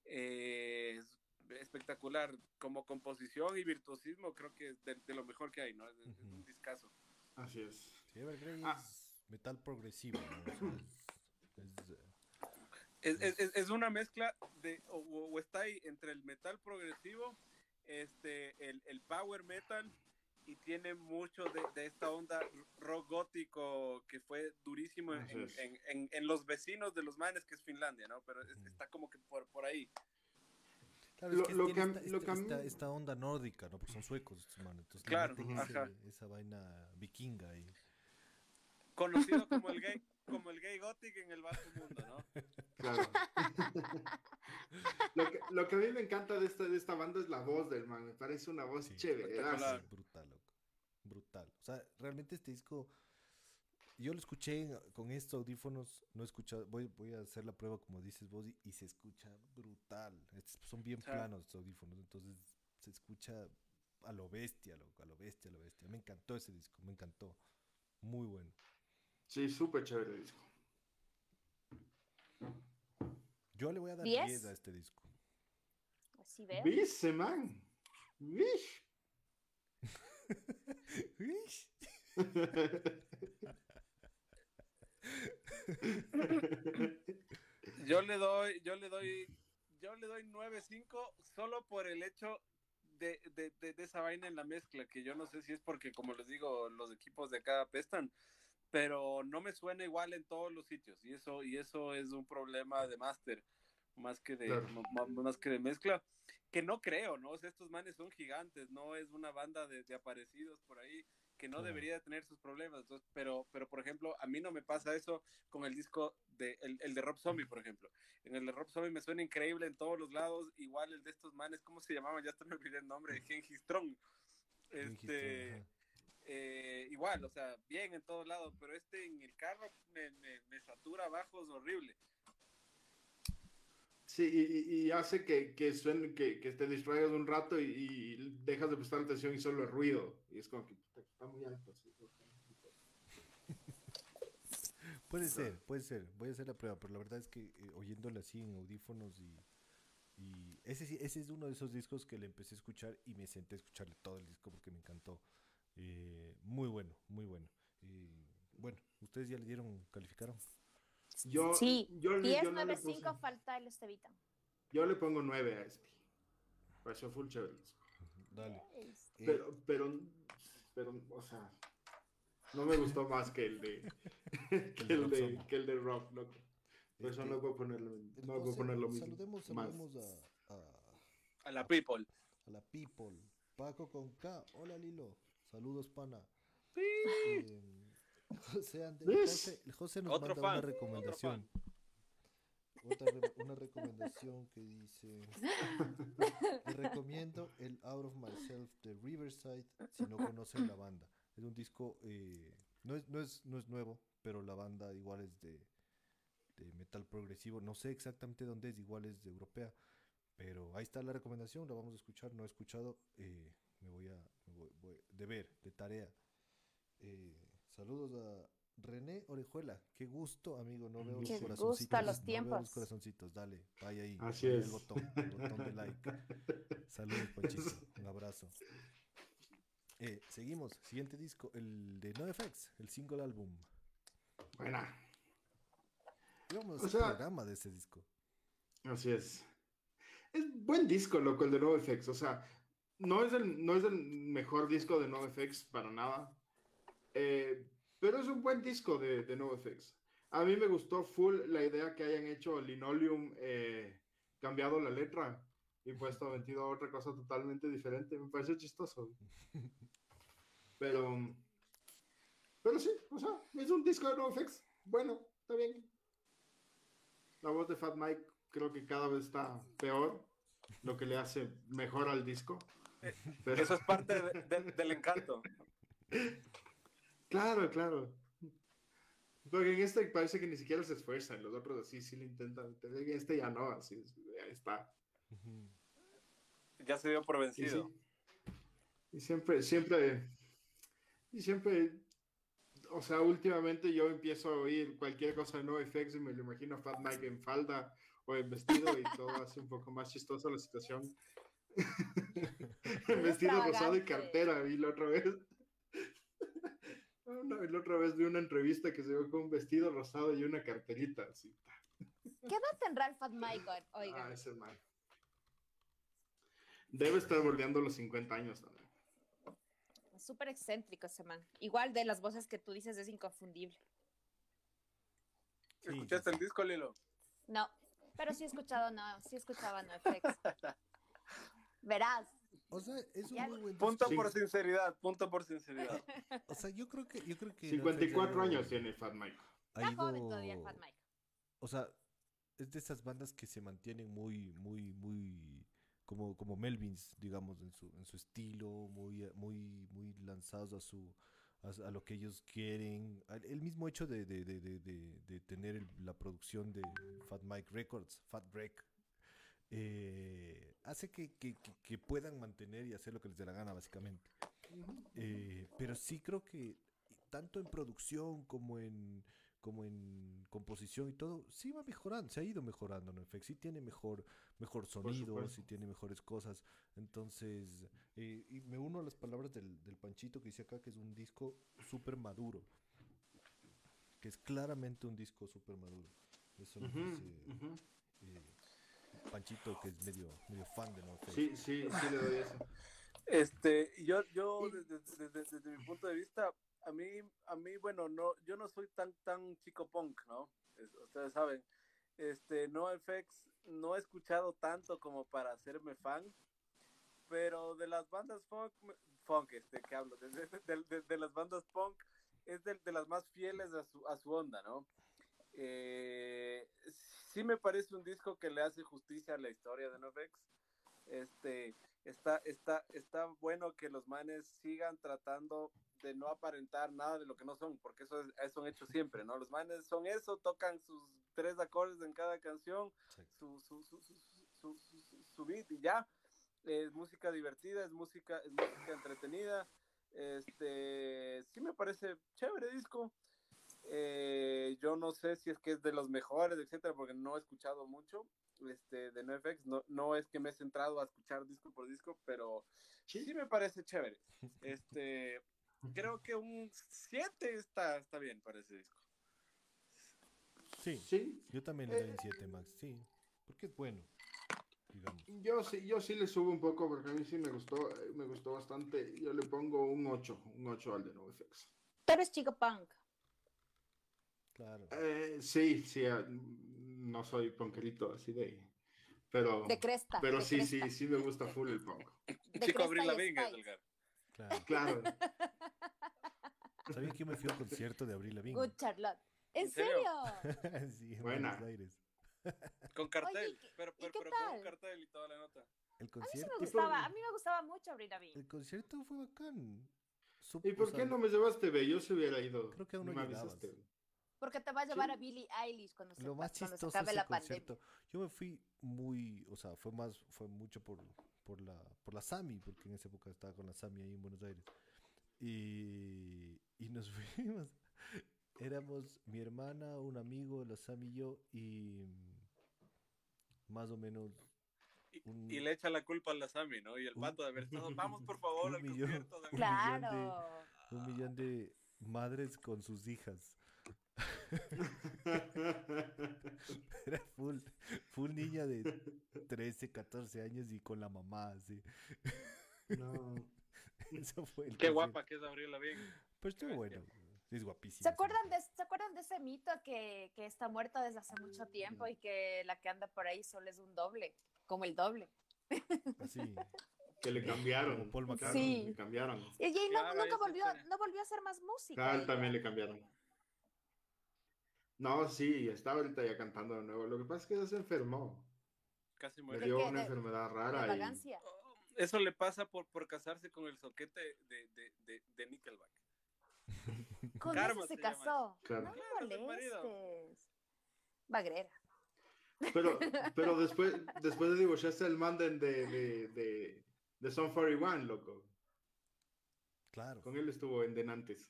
Eh, es espectacular como composición y virtuosismo, creo que es de, de lo mejor que hay, ¿no? Es, es Ujú. un discazo. Así es. sí, Evergrey Ah. es metal progresivo. ¿no? Es- es, Es, es, es- es una mezcla de, o, o está ahí entre el metal progresivo, este, el, el power metal y tiene mucho de, de esta onda rock gótico que fue durísimo en, en- en- en los vecinos de los manes, que es Finlandia, ¿no? Pero es- está como que por, por ahí. Claro, Lo- es que lo tiene que a- esta, lo esta- que a mí- esta- esta onda nórdica, ¿no? Porque son suecos estos manes. Entonces Claro, ese- esa vaina vikinga ahí. Conocido como el gay, como el gay gothic en el bajo mundo, ¿no? Claro. lo, que, lo que a mí me encanta de esta, de esta banda es la voz del man. Me parece una voz Sí. chévere. Brutal, loco. Brutal. O sea, realmente este disco, yo lo escuché con estos audífonos, no he escuchado, voy, voy a hacer la prueba como dices vos y, y se escucha brutal. Estos son bien Sí. planos estos audífonos, entonces se escucha a lo bestia, loco, a lo bestia, a lo bestia. Me encantó ese disco, me encantó. Muy bueno. Sí, súper chévere el disco. Yo le voy a dar ¿Diez? 10 a este disco. Así veo. ¿Viste, man? Yo le doy, yo le doy, yo le doy 9.5 solo por el hecho de, de, de, de esa vaina en la mezcla, que yo no sé si es porque, como les digo, los equipos de acá apestan, pero no me suena igual en todos los sitios, y eso, y eso es un problema de máster, más que de, Claro. más, más que de mezcla, que no creo, ¿no? O sea, estos manes son gigantes, no es una banda de, de aparecidos por ahí, que no Claro. debería de tener sus problemas, entonces, pero, pero por ejemplo, a mí no me pasa eso con el disco de, el, el de Rob Zombie, por ejemplo. En el de Rob Zombie me suena increíble en todos los lados, igual el de estos manes, ¿cómo se llamaban? Ya hasta me olvidé el nombre, de Genghis Strong. Este, Ajá. Eh, igual, o sea, bien en todos lados, pero este en el carro me, me, me satura bajos horrible. Sí, y, hace que, que, suene, que, que te distraigas un rato y, y dejas de prestar atención y solo el ruido. Y es como que está muy alto. sí, Puede ser, puede ser. Voy a hacer la prueba, pero la verdad es que eh, oyéndole así en audífonos y, y ese, sí- ese es uno de esos discos que le empecé a escuchar y me senté a escucharle todo el disco porque me encantó. Eh, muy bueno, muy bueno. Eh, bueno, ¿ustedes ya le dieron, calificaron? Yo, Sí, yo, le- 10, yo no le 9, 5 puse- falta el Estevita. yo le pongo 9 a este. Pareció full chévere. Dale. Eh, Pero, pero, pero, o sea, no me gustó más que el de, que el Rob de, que el de Rock, loco. Por eso este, no puedo ponerlo, no puedo entonces, poner lo mismo. Saludemos, más. saludemos a, a- A la People. a la people. Paco con K. Hola Lilo. Saludos, pana. Eh, José. José, José nos Otro manda fan, una recomendación. Otra re- una recomendación que dice: Le recomiendo el Out of Myself de Riverside si no conocen la banda. Es un disco, eh, no, es, no, es, no es nuevo, pero la banda igual es de, de metal progresivo. No sé exactamente dónde es, igual es de europea. Pero ahí está la recomendación, la vamos a escuchar. No he escuchado, eh, me voy a voy- voy- de ver, de tarea. Eh, saludos a René Orejuela. Qué gusto, amigo. No veo los corazoncitos. no veo los corazoncitos. Dale, vaya ahí. Así es. El botón, el botón de like. Saludos, Panchito. Un abrazo. Eh, seguimos. Siguiente disco, el de NoFX, el single álbum. Buena. Vamos a hacer sea- programa de ese disco. Así es. Es buen disco, loco, el de NoFX. O sea, no es el, no es el mejor disco de NoFX para nada. Eh, pero es un buen disco de, de NoFX. A mí me gustó full la idea que hayan hecho Linoleum, eh, cambiado la letra y puesto metido a otra cosa totalmente diferente. Me parece chistoso. Pero, pero sí, o sea, es un disco de NoFX. Bueno, está bien. La voz de Fat Mike creo que cada vez está peor, lo que le hace mejor al disco. Eso es parte de- de- del encanto. Claro, claro. Porque en este parece que ni siquiera se esfuerzan, los otros así sí lo intentan. En este ya no, así ahí está. Ya se dio por Y, vencido. sí. Y siempre, siempre, y siempre, o sea, últimamente yo empiezo a oír cualquier cosa de NoFX y me lo imagino a Fat Mike en falda o en vestido y todo hace un poco más chistosa la situación. vestido rosado y cartera, vi la otra vez. Una- la otra vez vi una entrevista que se ve con un vestido rosado y una carterita así. ¿Qué edad tendrá el Fat Mike? Ah, ese es mal. Debe estar bordeando los 50 años también. es súper excéntrico ese man. Igual de las voces que tú dices es inconfundible. Sí, ¿Escuchaste el disco, Lilo? No, pero sí he escuchado, no, sí escuchaba NoFX. Verás, O sea, es un Ya- muy buen Punto disco. por sinceridad, punto por sinceridad. O sea, yo creo que yo creo que 54 NoFX ha años tiene Fat Mike. ha está joven ido- todavía Fat Mike. O sea, es de esas bandas que se mantienen muy, muy, muy como, como Melvins, digamos, en su, en su estilo, muy, muy, muy lanzados a su a, a lo que ellos quieren. El mismo hecho de, de, de, de, de- de tener el- la producción de Fat Mike Records, Fat Break, eh, hace que, que, que- que puedan mantener y hacer lo que les dé la gana, básicamente. Eh, pero sí creo que tanto en producción como en como en composición y todo, sí va mejorando, se ha ido mejorando, ¿no? sí tiene mejor, mejor sonido, sí tiene mejores cosas. Entonces, eh, y me uno a las palabras del, del Panchito que dice acá que es un disco súper maduro. Que es claramente un disco súper maduro. Eso nos Ujú, dice, eh, Panchito, que es medio, medio fan de NoFX. Sí, sí, sí le doy eso. Este, yo, yo desde, desde- desde mi punto de vista, a mí, a mí, bueno, no, yo no soy tan, tan chico punk, ¿no? Es- ustedes saben, este, NoFX no he escuchado tanto como para hacerme fan, pero de las bandas funk, funk, este, que hablo, de, de- de- de- de las bandas punk, es de, de las más fieles a su, a su onda, ¿no? Eh, sí me parece un disco que le hace justicia a la historia de NoFX. Este, está, está, está bueno que los manes sigan tratando de no aparentar nada de lo que no son, porque eso es, eso han hecho siempre, ¿no? Los manes son eso, tocan sus tres acordes en cada canción, su, su, su, su, su, su- su- su beat y ya. Es música divertida, es música, es música entretenida. Este, sí me parece chévere disco. Eh, yo no sé si es que es de los mejores, etcétera, porque no he escuchado mucho este, de NoFX. No, no es que me he centrado a escuchar disco por disco, pero sí, me parece chévere. Este, creo que un 7 está, está bien para ese disco. Sí, Sí, yo también le doy un 7, Max, sí. Porque es bueno, digamos. yo sí, yo sí le subo un poco porque a mí sí me gustó, eh, me gustó bastante. Yo le pongo un 8, un 8 al de NoFX. Pero es chico punk. Claro. Eh, sí, sí, ah, no soy punkerito así de... Pero, De cresta. pero de sí, cresta. sí, sí me gusta full el punk. De Chico Abril es Spice. Delgar. Claro. Claro, ¿Sabían que yo me fui a un concierto de Abril Lavigne? Good Charlotte. ¿En ¿En serio? sí, en Buena. Buenos Aires. Con cartel, ¿y qué- pero, pero, pero con un cartel y toda la nota. El A mí sí concierto, me gustaba, a mí me gustaba mucho Avril Lavigne. el concierto fue bacán. Sup- ¿y o por sea, qué no me llevaste, ve? Yo se hubiera ido. Creo que aún no me llegabas. avisaste. Porque te va a llevar Sí. a Billie Eilish cuando se, Lo más cuando se chistoso acabe ese la pandemia. concierto. Yo me fui muy, o sea, fue más, fue mucho por, por la, por la Sami, porque en esa época estaba con la Sami ahí en Buenos Aires. Y, y nos fuimos. Éramos mi hermana, un amigo, la Sami y yo, y más o menos Y, Un- y le echa la culpa a la Sami, ¿no? Y el un- pato de haber estado, vamos por favor al millón. concierto. de Un Avril". millón de- Claro. un millón de madres con sus hijas. Era full, full niña de 13, 14 años y con la mamá, así. no. Qué Eso fue el concierto. guapa que es Abril Lavigne. Pero estuvo bueno. Es guapísima. ¿Se acuerdan, de, ¿Se acuerdan de ese mito que, que está muerta desde hace mucho tiempo y que la que anda por ahí solo es un doble? Como el doble. Así. Que le cambiaron. Paul McCartney. Le cambiaron. Y, y no- Claro, nunca volvió, no volvió a hacer más música. También le cambiaron. No, sí, está ahorita ya cantando de nuevo. Lo que pasa es que ella se enfermó. Casi Le muere. dio qué? una De- enfermedad De rara. y- vagancia. Eso le pasa por, por casarse con el soquete de, de, de, de Nickelback. Con Karma eso se casó. Claro. No me molestes. Bagrera. Pero, pero después, después de divorciarse el manden de, de, de, de Son 41, loco. Claro. Con él estuvo en Denantes.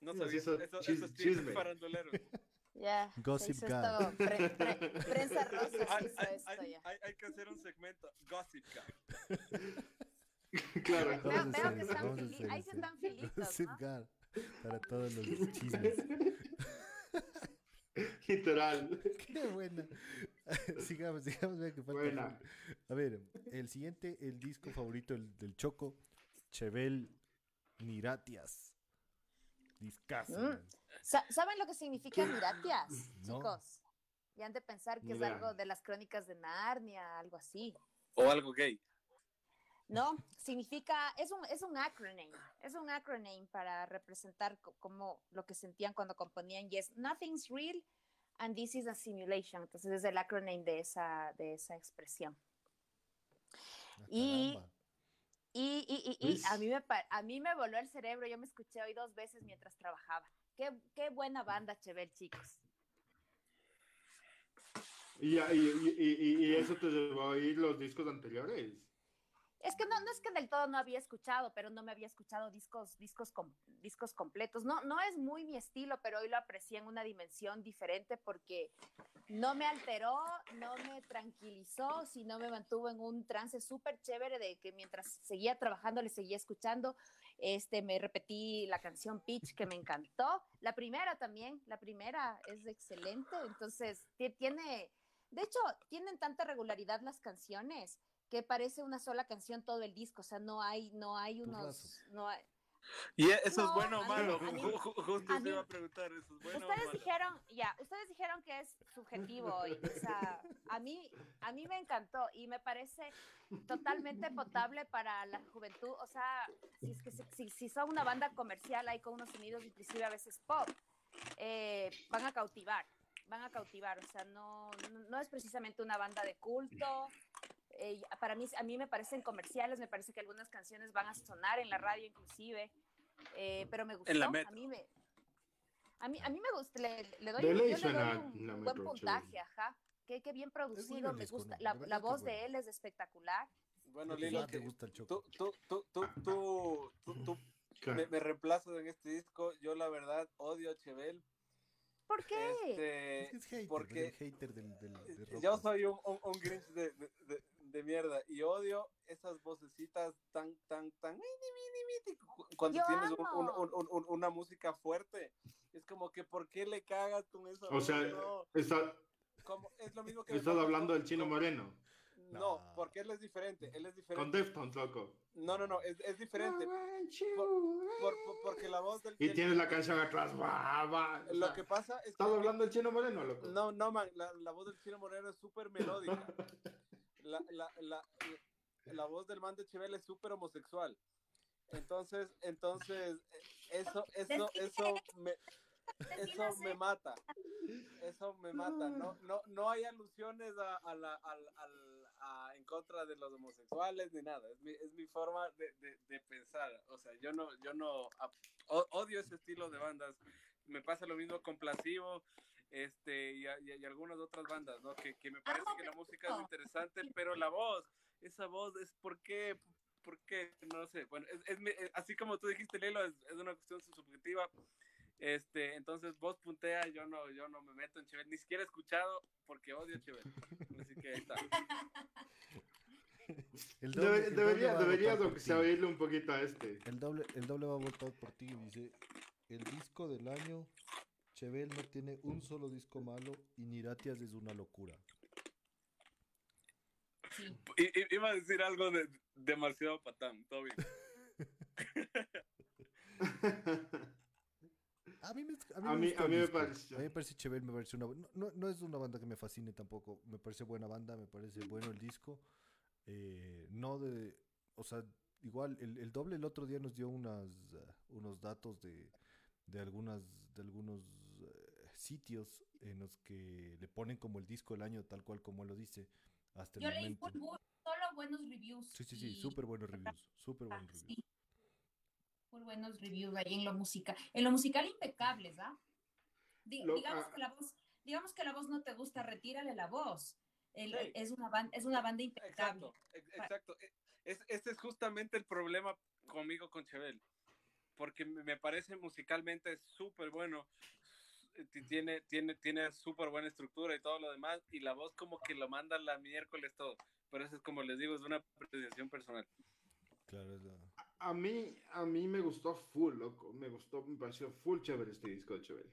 No sabía eso- eso, eso, chis- esos chismes chisme. faranduleros. Ya. se Gossip Girl. esto. Pre- pre- prensa rosa se Hay, hizo hay- esto hay- ya. hay- hay que hacer un segmento. Gossip Girl. claro. Veo, veo que están hacer ahí eso. están filitos, Gossip ¿no? Girl, Para todos los chismes. Literal. Qué buena. sigamos, sigamos. vea que falta Buena. A ver, el siguiente, el disco favorito el- del Choco, Chevel Niratias. Discazo. Mm. ¿Saben lo que significa miratias, No. chicos? Y han de pensar que es algo de las crónicas de Narnia, algo así. O algo gay. No, significa, es un, es un acronym, es un acronym para representar co- como lo que sentían cuando componían Yes, nothing's real and this is a simulation. Entonces es el acronym de esa, de esa expresión. Ah, Y- caramba. Y, y, y, y a, mí me, a mí me voló el cerebro, yo me escuché hoy dos veces mientras trabajaba. Qué, qué buena banda, Chevel, chicos. Y, y, y, y, y eso te llevó a oír los discos anteriores. Es que no, no es que del todo no había escuchado, pero no me había escuchado discos, discos, com- discos completos. No, no es muy mi estilo, pero hoy lo aprecié en una dimensión diferente porque no me alteró, no me tranquilizó, sino me mantuvo en un trance súper chévere de que mientras seguía trabajando le seguía escuchando. Este, me repetí la canción Pitch que me encantó. La primera también, la primera es excelente. Entonces, ti- tiene, De hecho, tienen tanta regularidad las canciones que parece una sola canción todo el disco, o sea, no hay, no hay unos, no hay, ¿Y eso es No, bueno o malo? mí- Ju- ju- Justo mí- iba a preguntar, ¿eso es bueno o ustedes malo? dijeron, ya, ustedes dijeron que es subjetivo, y, o sea, a mí, a mí me encantó y me parece totalmente potable para la juventud, o sea, si es que se- si, si son una banda comercial ahí con unos sonidos inclusive a veces pop, eh, van a cautivar, van a cautivar, o sea, no, no, no es precisamente una banda de culto. Eh, para mí, a mí me parecen comerciales, me parece que algunas canciones van a sonar en la radio inclusive, eh, pero me gustó. En la a mí me, a mí, a mí me gusta, le, le doy, yo le doy un la buen metro, puntaje, chévere. ajá. Qué, qué bien producido, me disco, gusta, la, la voz de él es espectacular. Bueno, Lilo, te gusta el tú, choco. tú, tú, tú, tú, tú, tú Claro. me, me reemplazas en este disco. Yo, la verdad, odio a Chevel. ¿Por qué? Este, Es que es hater, porque- es hater del, del, de Eh, rock, Yo soy un, un, un Grinch de, de, de- de mierda y odio esas vocecitas tan, tan, tan. cu- Cuando Yo tienes un- un- un- un- una música fuerte, es como que, ¿por qué le cagas con eso? O sea, no, está- como- es lo mismo que. estás hablando con- del chino con- moreno. No, No. porque él es diferente. Él es Con diferente. Deftones, loco. No, no, no, es, es diferente. por- por- porque la voz del. Y del- tienes la canción atrás. Va. O Lo sea, que pasa es que. ¿Estás hablando del chino moreno, loco? No, no, man, la, la voz del chino moreno es súper melódica. La, la, la, la voz del man de Chevel es súper homosexual. Entonces, entonces, eh, eso, eso, eso me, eso me mata. Eso me mata. No, no, no hay alusiones a, a la, al- a- en contra de los homosexuales ni nada. Es mi, es mi forma de, de- de pensar. O sea, yo no, yo no a- odio ese estilo de bandas. Me pasa lo mismo con Placebo este, y, a- y a- y algunas otras bandas, ¿no? Que, que me parece que la música es interesante, pero la voz, esa voz es por qué, por qué, no sé. Bueno, es, es eh, así como tú dijiste, Lilo, es, es una cuestión subjetiva. Este, entonces vos puntea, yo no, yo no me meto en Chevel, ni siquiera he escuchado porque odio Chevel. Así que ahí está. El Debe- doble- el doble debería, deberías oírle un poquito a este. El doble, el doble va a votar por ti. Dice: El disco del año. Chevel no tiene un solo disco malo y Niratias es una locura. Sí. I- iba a decir algo de demasiado patán, bien. A mí, me, a A mí- a me pareció. A mí me parece Chevel, me parece una. No, no, no es una banda que me fascine tampoco. Me parece buena banda, me parece bueno el disco. Eh, no de. O sea, igual, el, el doble el otro día nos dio unas, eh, unos datos de, de, algunas, de algunos sitios en los que le ponen como el disco del año, tal cual como él lo dice, hasta el Yo leí momento. solo buenos reviews. Sí, sí, sí, y- súper buenos reviews. Súper Ah, buenos reviews. sí. Buenos reviews ahí en lo musical. En lo musical impecables, ¿ah? Lo- digamos ah. que la voz, digamos que la voz no te gusta, retírale la voz. El- Sí. es una banda, es una banda impecable. Exacto, ex- exacto. E- Es, este es justamente el problema conmigo con Chevel. Porque me me parece musicalmente súper bueno. Ti- Tiene, tiene, tiene súper buena estructura y todo lo demás. Y la voz como que lo manda la miércoles todo. Pero eso es como les digo, es una apreciación personal. Claro, es la- A mí, a mí me gustó full, loco. Me gustó, me pareció full chévere este disco de Chevel.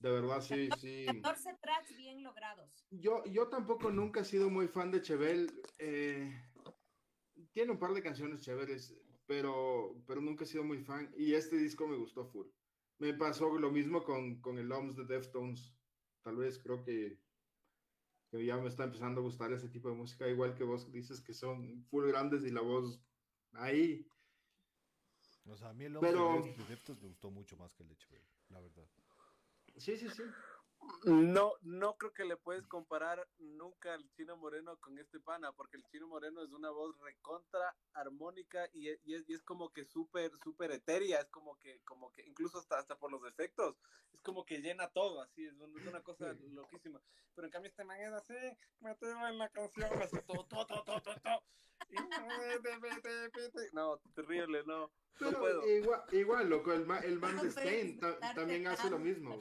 De verdad, sí, sí. 14 tracks bien logrados. Yo, yo tampoco nunca he sido muy fan de Chevel. eh, tiene un par de canciones chéveres, pero, pero nunca he sido muy fan. Y este disco me gustó full. Me pasó lo mismo con, con el OMS de Deftones. Tal vez creo que, que ya me está empezando a gustar ese tipo de música, igual que vos dices que son full grandes y la voz ahí. O sea, a mí el Pero- hombre de Deftones me gustó mucho más que el de la verdad. Sí, sí, sí. No, no creo que le puedes comparar nunca al Chino Moreno con este pana, porque el Chino Moreno es una voz recontra armónica y es, y es, y es como que súper, súper etérea, es como que, como que, incluso hasta, hasta por los efectos, es como que llena todo, así, es, un- es una cosa loquísima. Pero en cambio este man es así, meteo en la canción, así, todo, todo, todo, todo, todo, todo. Y- No, terrible, no, no Pero puedo. igual, igual, loco, el, ma- el man No de Stein también hace lo mismo.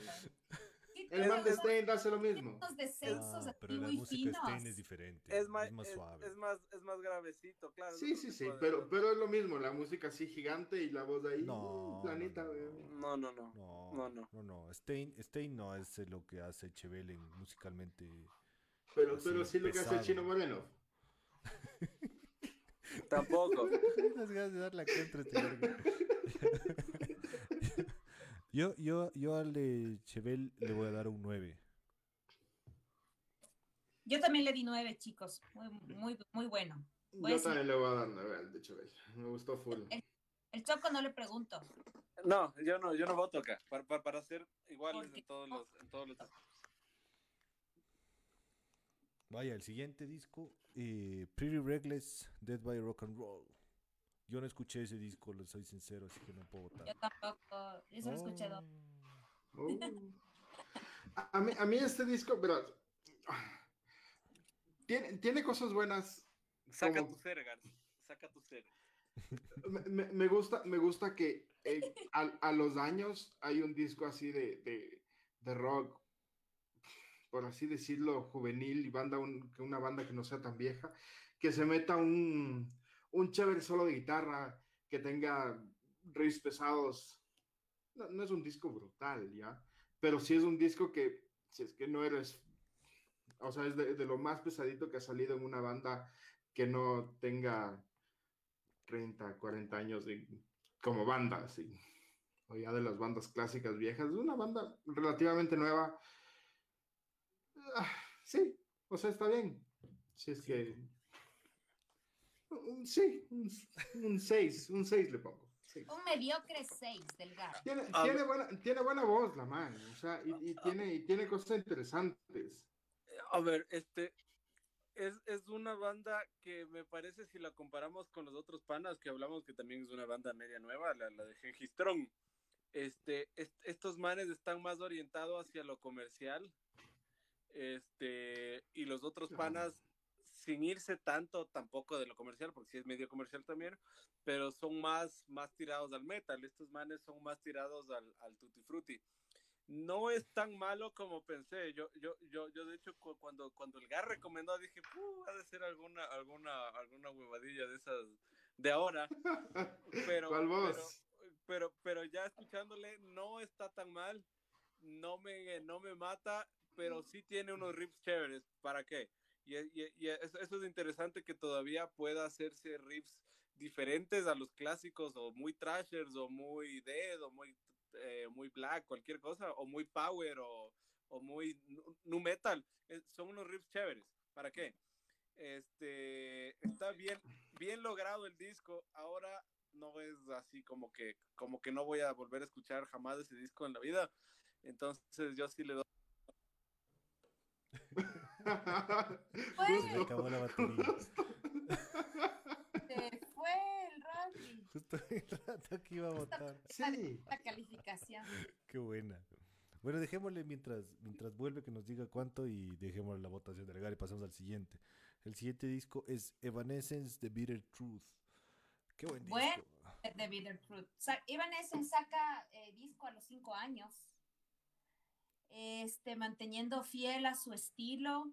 Sí, El man de Stein hace lo mismo. descensos Ah, pero la muy música de. Stein es diferente. Es más, suave. es más, es más gravecito, claro. Sí, sí, sí, pero, pero es lo mismo, la música así gigante y la voz ahí, No, uh, planeta, no, no. No, no, no. No, No, Stein, Stein no es lo que hace Chevelle musicalmente Pero, Así, pero sí lo que hace. Chino Moreno. Tampoco. Las ganas de dar la contra este. yo, yo, yo al de Chevel le voy a dar un 9. Yo también le di nueve, chicos. Muy, muy, muy bueno. Voy Yo decir- también le voy a dar nueve al de Chevelle. Me gustó full. El Choco no le pregunto. No, yo no, yo no voto acá. Para, para, para ser iguales en todos los, en todos los. Vaya, el siguiente disco, eh, Pretty Reckless, Dead by Rock and Roll. Yo no escuché ese disco, les soy sincero, así que no puedo votar. Yo tampoco. Yo solo escuché dos. Oh. Uh. A, mí, a mí este disco, pero tiene, tiene cosas buenas. Saca Como- tu ser. Saca tu ser. Me, me- me gusta, me gusta que eh, a, a los años hay un disco así de, de, de rock, por así decirlo, juvenil y banda, un- que una banda que no sea tan vieja, que se meta un, un chévere solo de guitarra, que tenga riffs pesados. No, no es un disco brutal, ¿ya? Pero sí es un disco que, si es que no eres, o sea, es de, de lo más pesadito que ha salido en una banda que no tenga 30, 40 años de, como banda, así. O ya de las bandas clásicas viejas. Es una banda relativamente nueva. Ah, sí, o sea, está bien. Si es que. Un- Sí, un 6, un 6 le pongo. Un mediocre seis del gato. Tiene, A tiene, buena, tiene buena voz la man, o sea, y, y tiene, y tiene cosas interesantes. A ver, este. Es, es una banda que me parece, si la comparamos con los otros panas que hablamos, que también es una banda media nueva, la, la de Genghis Strong. Este, est- estos manes están más orientados hacia lo comercial. Este, y los otros Ajá. panas, sin irse tanto tampoco de lo comercial, porque sí es medio comercial también, pero son más, más tirados al metal. Estos manes son más tirados al, al tutti frutti no es tan malo como pensé. Yo, yo, yo, yo de hecho, cu- cuando, cuando el GAR recomendó, dije, "Puh, ha de ser alguna, alguna, alguna huevadilla de esas de ahora. Pero, ¿Cuál voz? pero, pero, pero ya escuchándole, no está tan mal. No me, no me mata, pero sí tiene unos riffs chéveres. ¿Para qué? Y, y- y eso, eso es interesante que todavía pueda hacerse riffs diferentes a los clásicos o muy trashers o muy dead o muy eh, muy black, cualquier cosa, o muy power o, o muy nu- nu metal. Eh, son unos riffs chéveres. ¿Para qué? Este está bien, bien logrado el disco. Ahora no es así como que, como que no voy a volver a escuchar jamás ese disco en la vida. Entonces yo sí le doy. Se le acabó la batería. Se fue el Rodri. Justo el rato que iba a votar. Sí. La calificación. Qué buena. Bueno, dejémosle mientras, mientras vuelve que nos diga cuánto y dejémosle la votación de legal y pasamos al siguiente. El siguiente disco es Evanescence The Bitter Truth. Qué buen disco. Bueno. The Bitter Truth. Sa- Evanescence saca eh, disco a los cinco años. Este, manteniendo fiel a su estilo.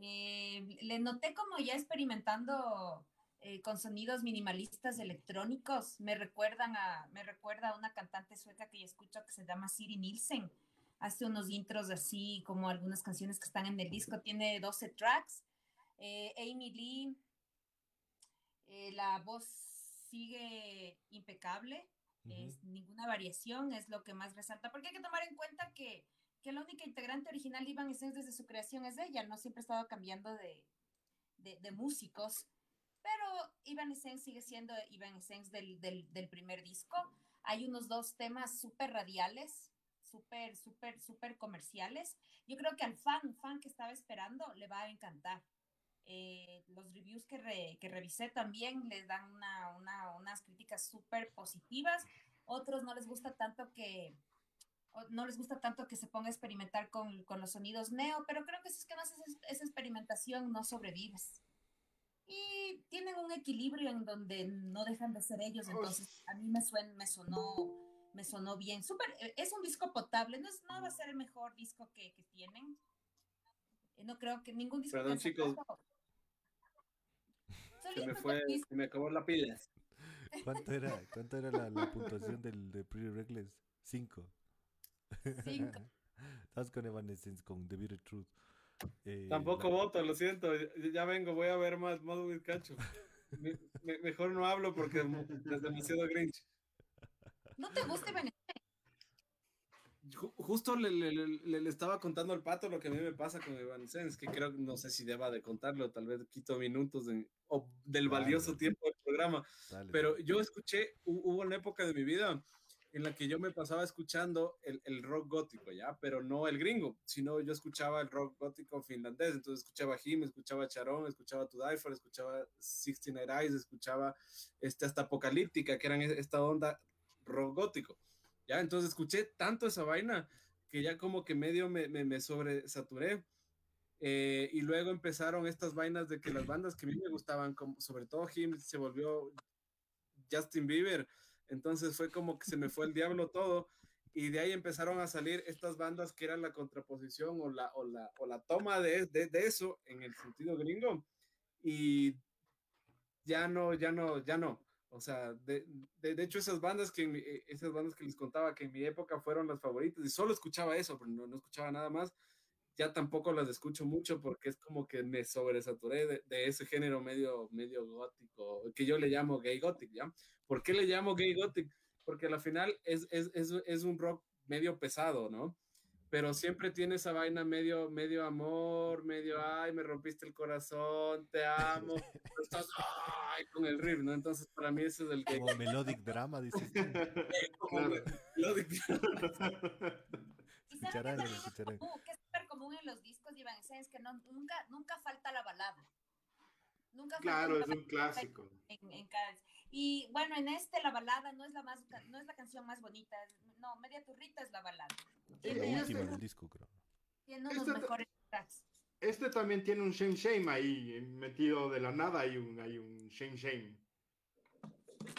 Eh, le noté como ya experimentando eh, con sonidos minimalistas electrónicos. Me recuerdan a, me recuerda a una cantante sueca que yo escucho que se llama Siri Nielsen. Hace unos intros así como algunas canciones que están en el disco. Tiene 12 tracks. Eh, Amy Lee, eh, la voz sigue impecable. Ujú. es ninguna variación, es lo que más resalta, porque hay que tomar en cuenta que, que la única integrante original de Ivan Essence desde su creación es ella, no siempre ha estado cambiando de, de, músicos, pero Ivan Essence sigue siendo Ivan Essence del, del, primer disco. Hay unos dos temas súper radiales, súper, súper, súper comerciales. Yo creo que al fan, fan que estaba esperando, le va a encantar. Eh, los reviews que, re- que revisé también les dan una, una- unas críticas súper positivas. Otros no les gusta tanto que no les gusta tanto que se ponga a experimentar con, con los sonidos neo, pero creo que si es que no haces es- esa experimentación no sobrevives. Y tienen un equilibrio en donde no dejan de ser ellos, entonces a mí me, suen- me sonó me sonó bien. Súper, eh, es un disco potable, no, es, no va a ser el mejor disco que, que tienen. Eh, No creo que ningún disco. Perdón, chicos. Se me fue, se me acabó la pila. ¿Cuánto era, cuánto era la, la puntuación del de Pretty Reckless? Cinco. Cinco. Estás con Evanescence, con The Bitter Truth. Eh, Tampoco la- voto, lo siento. Ya vengo, voy a ver más Modo Bizcacho. Me- me- mejor no hablo porque es demasiado grinch. ¿No te gusta Evanescence? Ju- Justo le, le- le- le estaba contando al pato lo que a mí me pasa con Evanescence, que creo, no sé si deba de contarlo, tal vez quito minutos de- o del valioso dale. tiempo del programa. dale, Pero dale. yo escuché, hu- hubo una época de mi vida en la que yo me pasaba escuchando el, el rock gótico, ¿ya? Pero no el gringo, sino yo escuchaba el rock gótico finlandés, entonces escuchaba Him, escuchaba Charon, escuchaba To Die For, escuchaba 69 Eyes, escuchaba este, hasta Apocalíptica, que eran e- esta onda rock gótico, ¿ya? Entonces escuché tanto esa vaina que ya como que medio me, me, me sobresaturé. Eh, y luego empezaron estas vainas de que las bandas que a mí me gustaban, como, sobre todo Him, se volvió Justin Bieber. Entonces fue como que se me fue el diablo todo. Y de ahí empezaron a salir estas bandas que eran la contraposición o la, o la, o la toma de, de, de eso en el sentido gringo. Y ya no, ya no, ya no. O sea, de, de, hecho esas bandas que eh, esas bandas que les contaba que en mi época fueron las favoritas y solo escuchaba eso, pero no, no escuchaba nada más, ya tampoco las escucho mucho porque es como que me sobresaturé de, de ese género medio, medio gótico, que yo le llamo gay gothic, ¿ya? ¿Por qué le llamo gay gothic? Porque al final es, es, es, es un rock medio pesado, ¿no? Pero siempre tiene esa vaina medio, medio amor, medio, ay, me rompiste el corazón, te amo, pero estás, ay, con el riff, ¿no? Entonces para mí ese es el gay Como melodic drama, dices tú. como Claro. melodic. ¿Y saben Escucharán, escucharán. Que es en los discos de Evanescence, que no, nunca, nunca falta la balada. Nunca falta Claro, es un clásico. en, en cada- Y bueno, en este la balada no es la más no es la canción más bonita, es- no, media turrita es la balada. La Tiene, en última este- del disco, creo. tiene unos este- mejores tracks. Este también tiene un shame shame ahí metido de la nada. Hay un, hay un shame shame.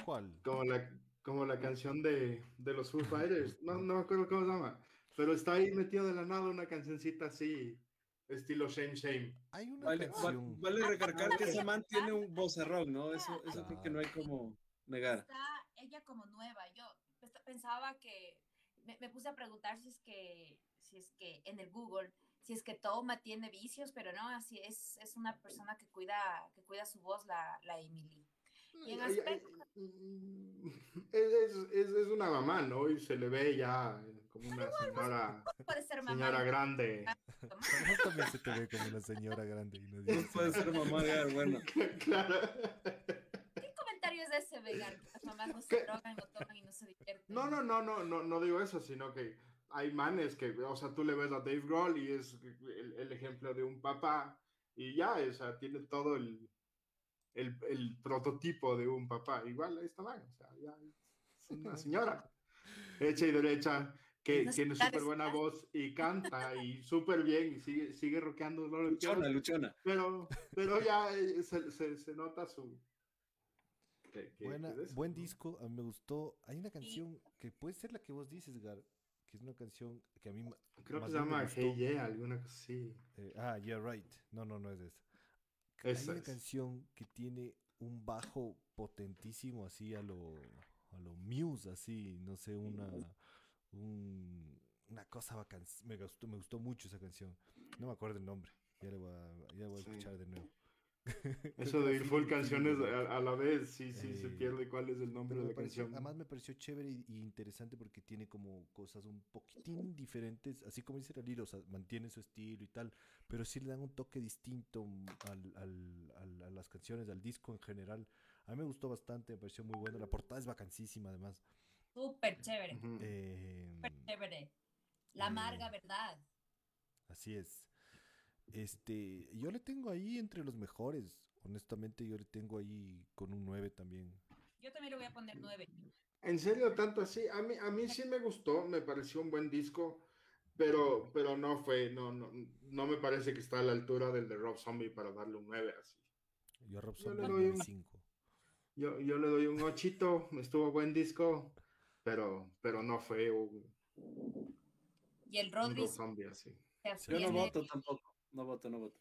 ¿Cuál? Como la, como la canción de, de los Foo Fighters. No, no me acuerdo cómo se llama. Pero está ahí metido de la nada una cancioncita así, estilo shame shame. Hay una Vale, va- canción. vale recalcar que ese man tiene un rock, ¿no? Eso, eso creo que no hay como negar. Está ella como nueva. Yo pens- pensaba que me, me puse a preguntar si es que si es que en el Google si es que Toma tiene vicios, pero no, así es es una persona que cuida que cuida su voz la la Emily. Y en aspecto- Es, es- es- es una mamá, ¿no? Y se le ve ya como una señora, Puede ser mamá. señora grande. También se te ve como una señora grande. Y no puede ser mamá de bueno. claro. ¿Qué comentario es ese, vegan? Que Las mamás no se ¿Qué? drogan, no toman y no se divierten. No, no, no, no, no, no digo eso, sino que hay manes que, o sea, tú le ves a Dave Grohl y es el, el ejemplo de un papá y ya, o sea, tiene todo el, el, el prototipo de un papá. Igual ahí está man, o sea, ya es una señora hecha y derecha que tiene súper buena voz y canta y súper bien y sigue, sigue rockeando. Luchona, luchona. Pero, pero ya eh, se, se, se nota su... que- que- Buena, que de eso, buen disco, a mí me gustó. Hay una canción que puede ser la que vos dices, Gar, que es una canción que a mí... Creo más que se llama. Hey Yeah, alguna cosa así. eh, ah, yeah, right. No, no, no es esa. Hay Esa una es. canción que tiene un bajo potentísimo, así a lo, a lo Muse, así, no sé, una, un- una cosa bacán. Me gustó, me gustó mucho esa canción. No me acuerdo el nombre. Ya le voy a, ya la voy a Sí. escuchar de nuevo. Eso de ir full canciones a, a la vez, sí, sí, se Eh, pierde cuál es el nombre de la pareció- canción. además me pareció chévere y, y interesante porque tiene como cosas un poquitín diferentes, así como dice Ralil, o sea, mantiene su estilo y tal, pero sí le dan un toque distinto al, al- al- a las canciones, al disco en general. A mí me gustó bastante, me pareció muy bueno. La portada es vacancísima además. Súper chévere. Eh, súper chévere. La amarga verdad. así es. Este, yo le tengo ahí entre los mejores. Honestamente, yo le tengo ahí con un 9 también. Yo también le voy a poner nueve. En serio, tanto así. A mí, a mí sí me gustó, me pareció un buen disco, pero, pero no fue, no, no, no me parece que está a la altura del de Rob Zombie para darle un 9 así. Yo a Rob Zombie le le doy un- 5. Yo, yo le doy un 8, estuvo buen disco, pero, pero no fue un, Y el un Rodri Rob Zombie así. Yo no voto tampoco. No voto, no voto.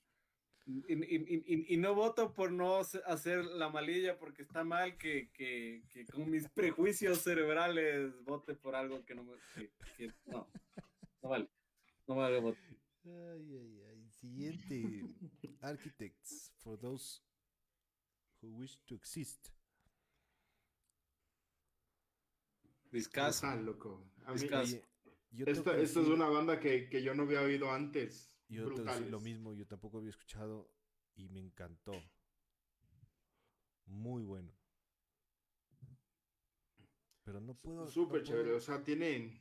Y, y- y- y- no voto por no hace- hacer la malilla porque está mal que, que- que con mis prejuicios cerebrales vote por algo que no me... que- que no, no vale. No vale voto. Ay, ay, ay. Siguiente. Architects for those who wish to exist. Discaso. Total, loco. A mí- Discaso. Oye, esta, esta es una banda que, que yo no había oído antes. Yo te voy a decir Brutales. lo mismo, yo tampoco había escuchado y me encantó. Muy bueno. Pero no puedo. no Súper chévere. puedo- O sea, tienen.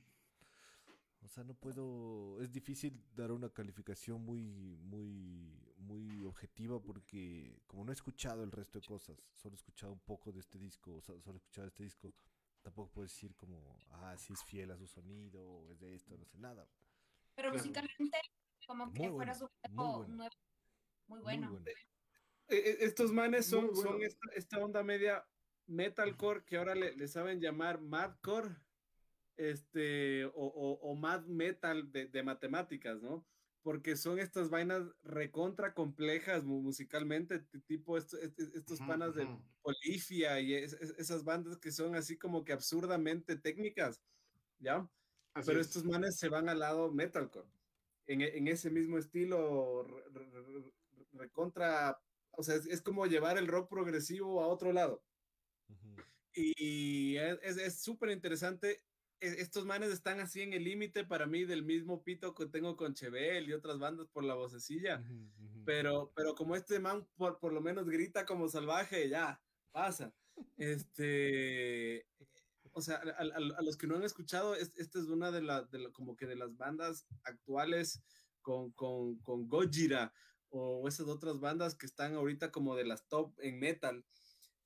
O sea, no puedo. Es difícil dar una calificación muy, muy, muy objetiva porque como no he escuchado el resto de cosas, solo he escuchado un poco de este disco, o sea, solo he escuchado este disco, tampoco puedo decir como, ah, si es fiel a su sonido, o es de esto, no sé nada. Pero Claro. musicalmente, como que Muy fuera bueno, su muy nuevo, bueno. nuevo- muy Muy bueno. bueno. Eh, eh, Estos manes son, Muy bueno. son esta, esta onda media metalcore que ahora le, le saben llamar madcore, este, o, o, o mad metal de, de matemáticas, ¿no? Porque son estas vainas recontra complejas mu- musicalmente, tipo esto- est- est- estos panas de. Polifia y es- es- esas bandas que son así como que absurdamente técnicas, ¿ya? Así Pero es. estos manes se van al lado metalcore. En, en ese mismo estilo, re- re- re- recontra. O sea, es, es como llevar el rock progresivo a otro lado. Ujú. Y es es súper interesante. E- Estos manes están así en el límite para mí del mismo pito que tengo con Chebel y otras bandas por la vocecilla. Ujú, ujú. Pero, pero como este man por, por lo menos grita como salvaje, ya, pasa. Este, o sea, a, a- a los que no han escuchado, es- esta es una de las, la- como que de las bandas actuales con, con, con Gojira o esas otras bandas que están ahorita como de las top en metal,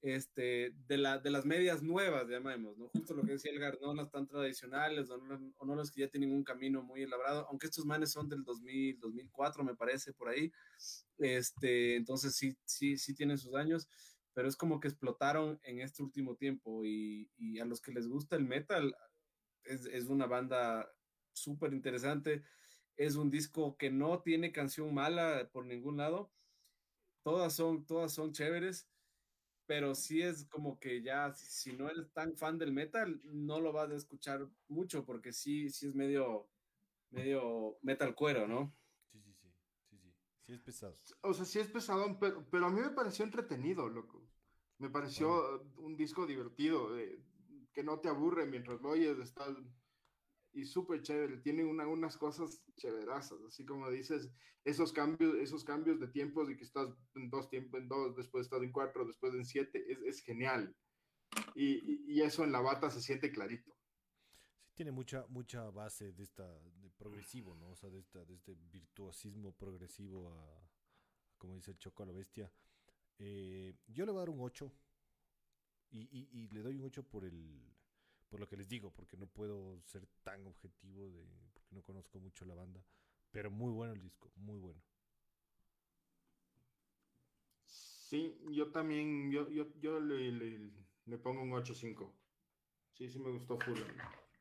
este, de, la, de las medias nuevas, llamemos, ¿no? Justo lo que decía Elgar, no las tan tradicionales o no, o no las que ya tienen un camino muy elaborado, aunque estos manes son del 2000, 2004, me parece, por ahí. Este, entonces sí, sí, sí tienen sus años, pero es como que explotaron en este último tiempo y, y a los que les gusta el metal, es, es una banda súper interesante. Es un disco que no tiene canción mala por ningún lado. Todas son, todas son chéveres, pero sí es como que ya, si, no eres tan fan del metal, no lo vas a escuchar mucho porque sí, sí es medio, medio metal cuero, ¿no? Sí, es pesado. O sea, sí es pesadón, pero, pero a mí me pareció entretenido, loco. Me pareció uh, un disco divertido, eh, que no te aburre mientras lo oyes, está y súper chévere, tiene una, unas cosas chéverazas, así como dices, esos cambios, esos cambios de tiempos de que estás en dos tiempos, en dos, después estás en cuatro, después en siete, es, es genial. Y, y, y eso en la bata se siente clarito. Tiene mucha, mucha base de esta, de progresivo, ¿no? O sea, de, esta, de este virtuosismo progresivo a, como dice el Choco a la bestia. Eh, yo le voy a dar un 8. Y, y, y le doy un 8 por el por lo que les digo, porque no puedo ser tan objetivo de, porque no conozco mucho la banda. Pero muy bueno el disco, muy bueno. Sí, yo también, yo, yo, yo le, le, le pongo un 8-5. Sí, sí me gustó full.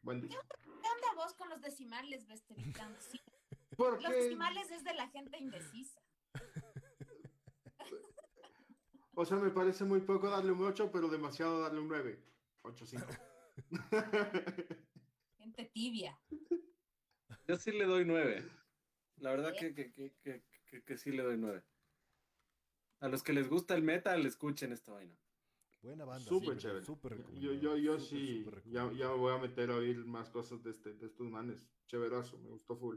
Buen disco. ¿Qué onda vos con los decimales, Bestericán? Sí, ¿Por Los decimales es de la gente indecisa. O sea, me parece muy poco darle un 8, pero demasiado darle un 9. 8-5. Gente tibia. Yo sí le doy nueve. La verdad que, que, que, que, que- que sí le doy nueve. A los que les gusta el metal, escuchen esta vaina. Buena banda. Súper sí, chévere. Súper Yo, yo, yo súper, sí, súper ya, ya me voy a meter a oír más cosas de, este, de estos manes. Chéverazo, me gustó full.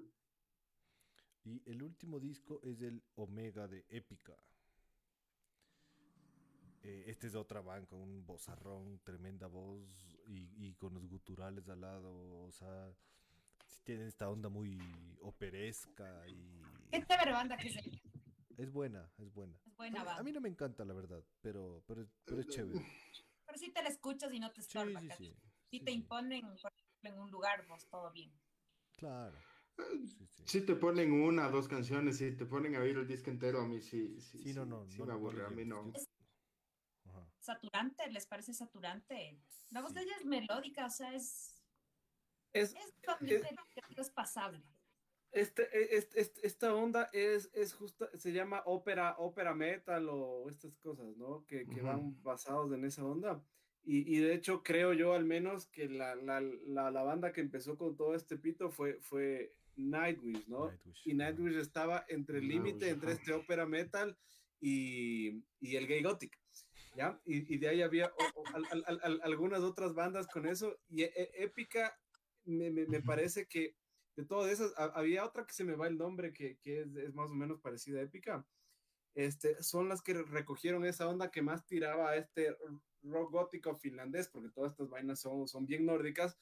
Y el último disco es el Omega de Épica. Eh, este es de otra banda, con un vozarrón, tremenda voz y, y con los guturales al lado. O sea, sí tiene esta onda muy operesca y Qué chévere banda que es ella. Es buena, es buena. Es buena A mí no me encanta, la verdad, pero, pero, es- pero es chévere. Pero sí te la escuchas y no te estorba. sí. Si sí, te sí. imponen, por ejemplo, en un lugar, vos todo bien. Claro. Sí, sí. Si te ponen una, dos canciones, si te ponen a oír el disco entero, a mí sí, sí, Sí, no, no, sí no, me aburre, a mí no. Yo- Ajá. Saturante, ¿les parece saturante? La voz Sí. de ella es melódica, o sea, es. Es, Es, es pasable. Este, este- este- esta onda es, es justa, se llama ópera, ópera metal o estas cosas, ¿no? Que, que van basados en esa onda. Y, y de hecho creo yo al menos que la, la, la, la banda que empezó con todo este pito fue, fue Nightwish, ¿no? Nightwish, Y. Nightwish estaba entre el límite entre este ópera metal y, y el gay gothic, ¿ya? Y, y de ahí había o- o- al- al- al- al- algunas otras bandas con eso, y e- e- Épica me, me- me parece que de todas esas, ha- había otra que se me va el nombre que, que es, es más o menos parecida a Épica, este, son las que recogieron esa onda que más tiraba a este rock gótico finlandés, porque todas estas vainas son, son bien nórdicas,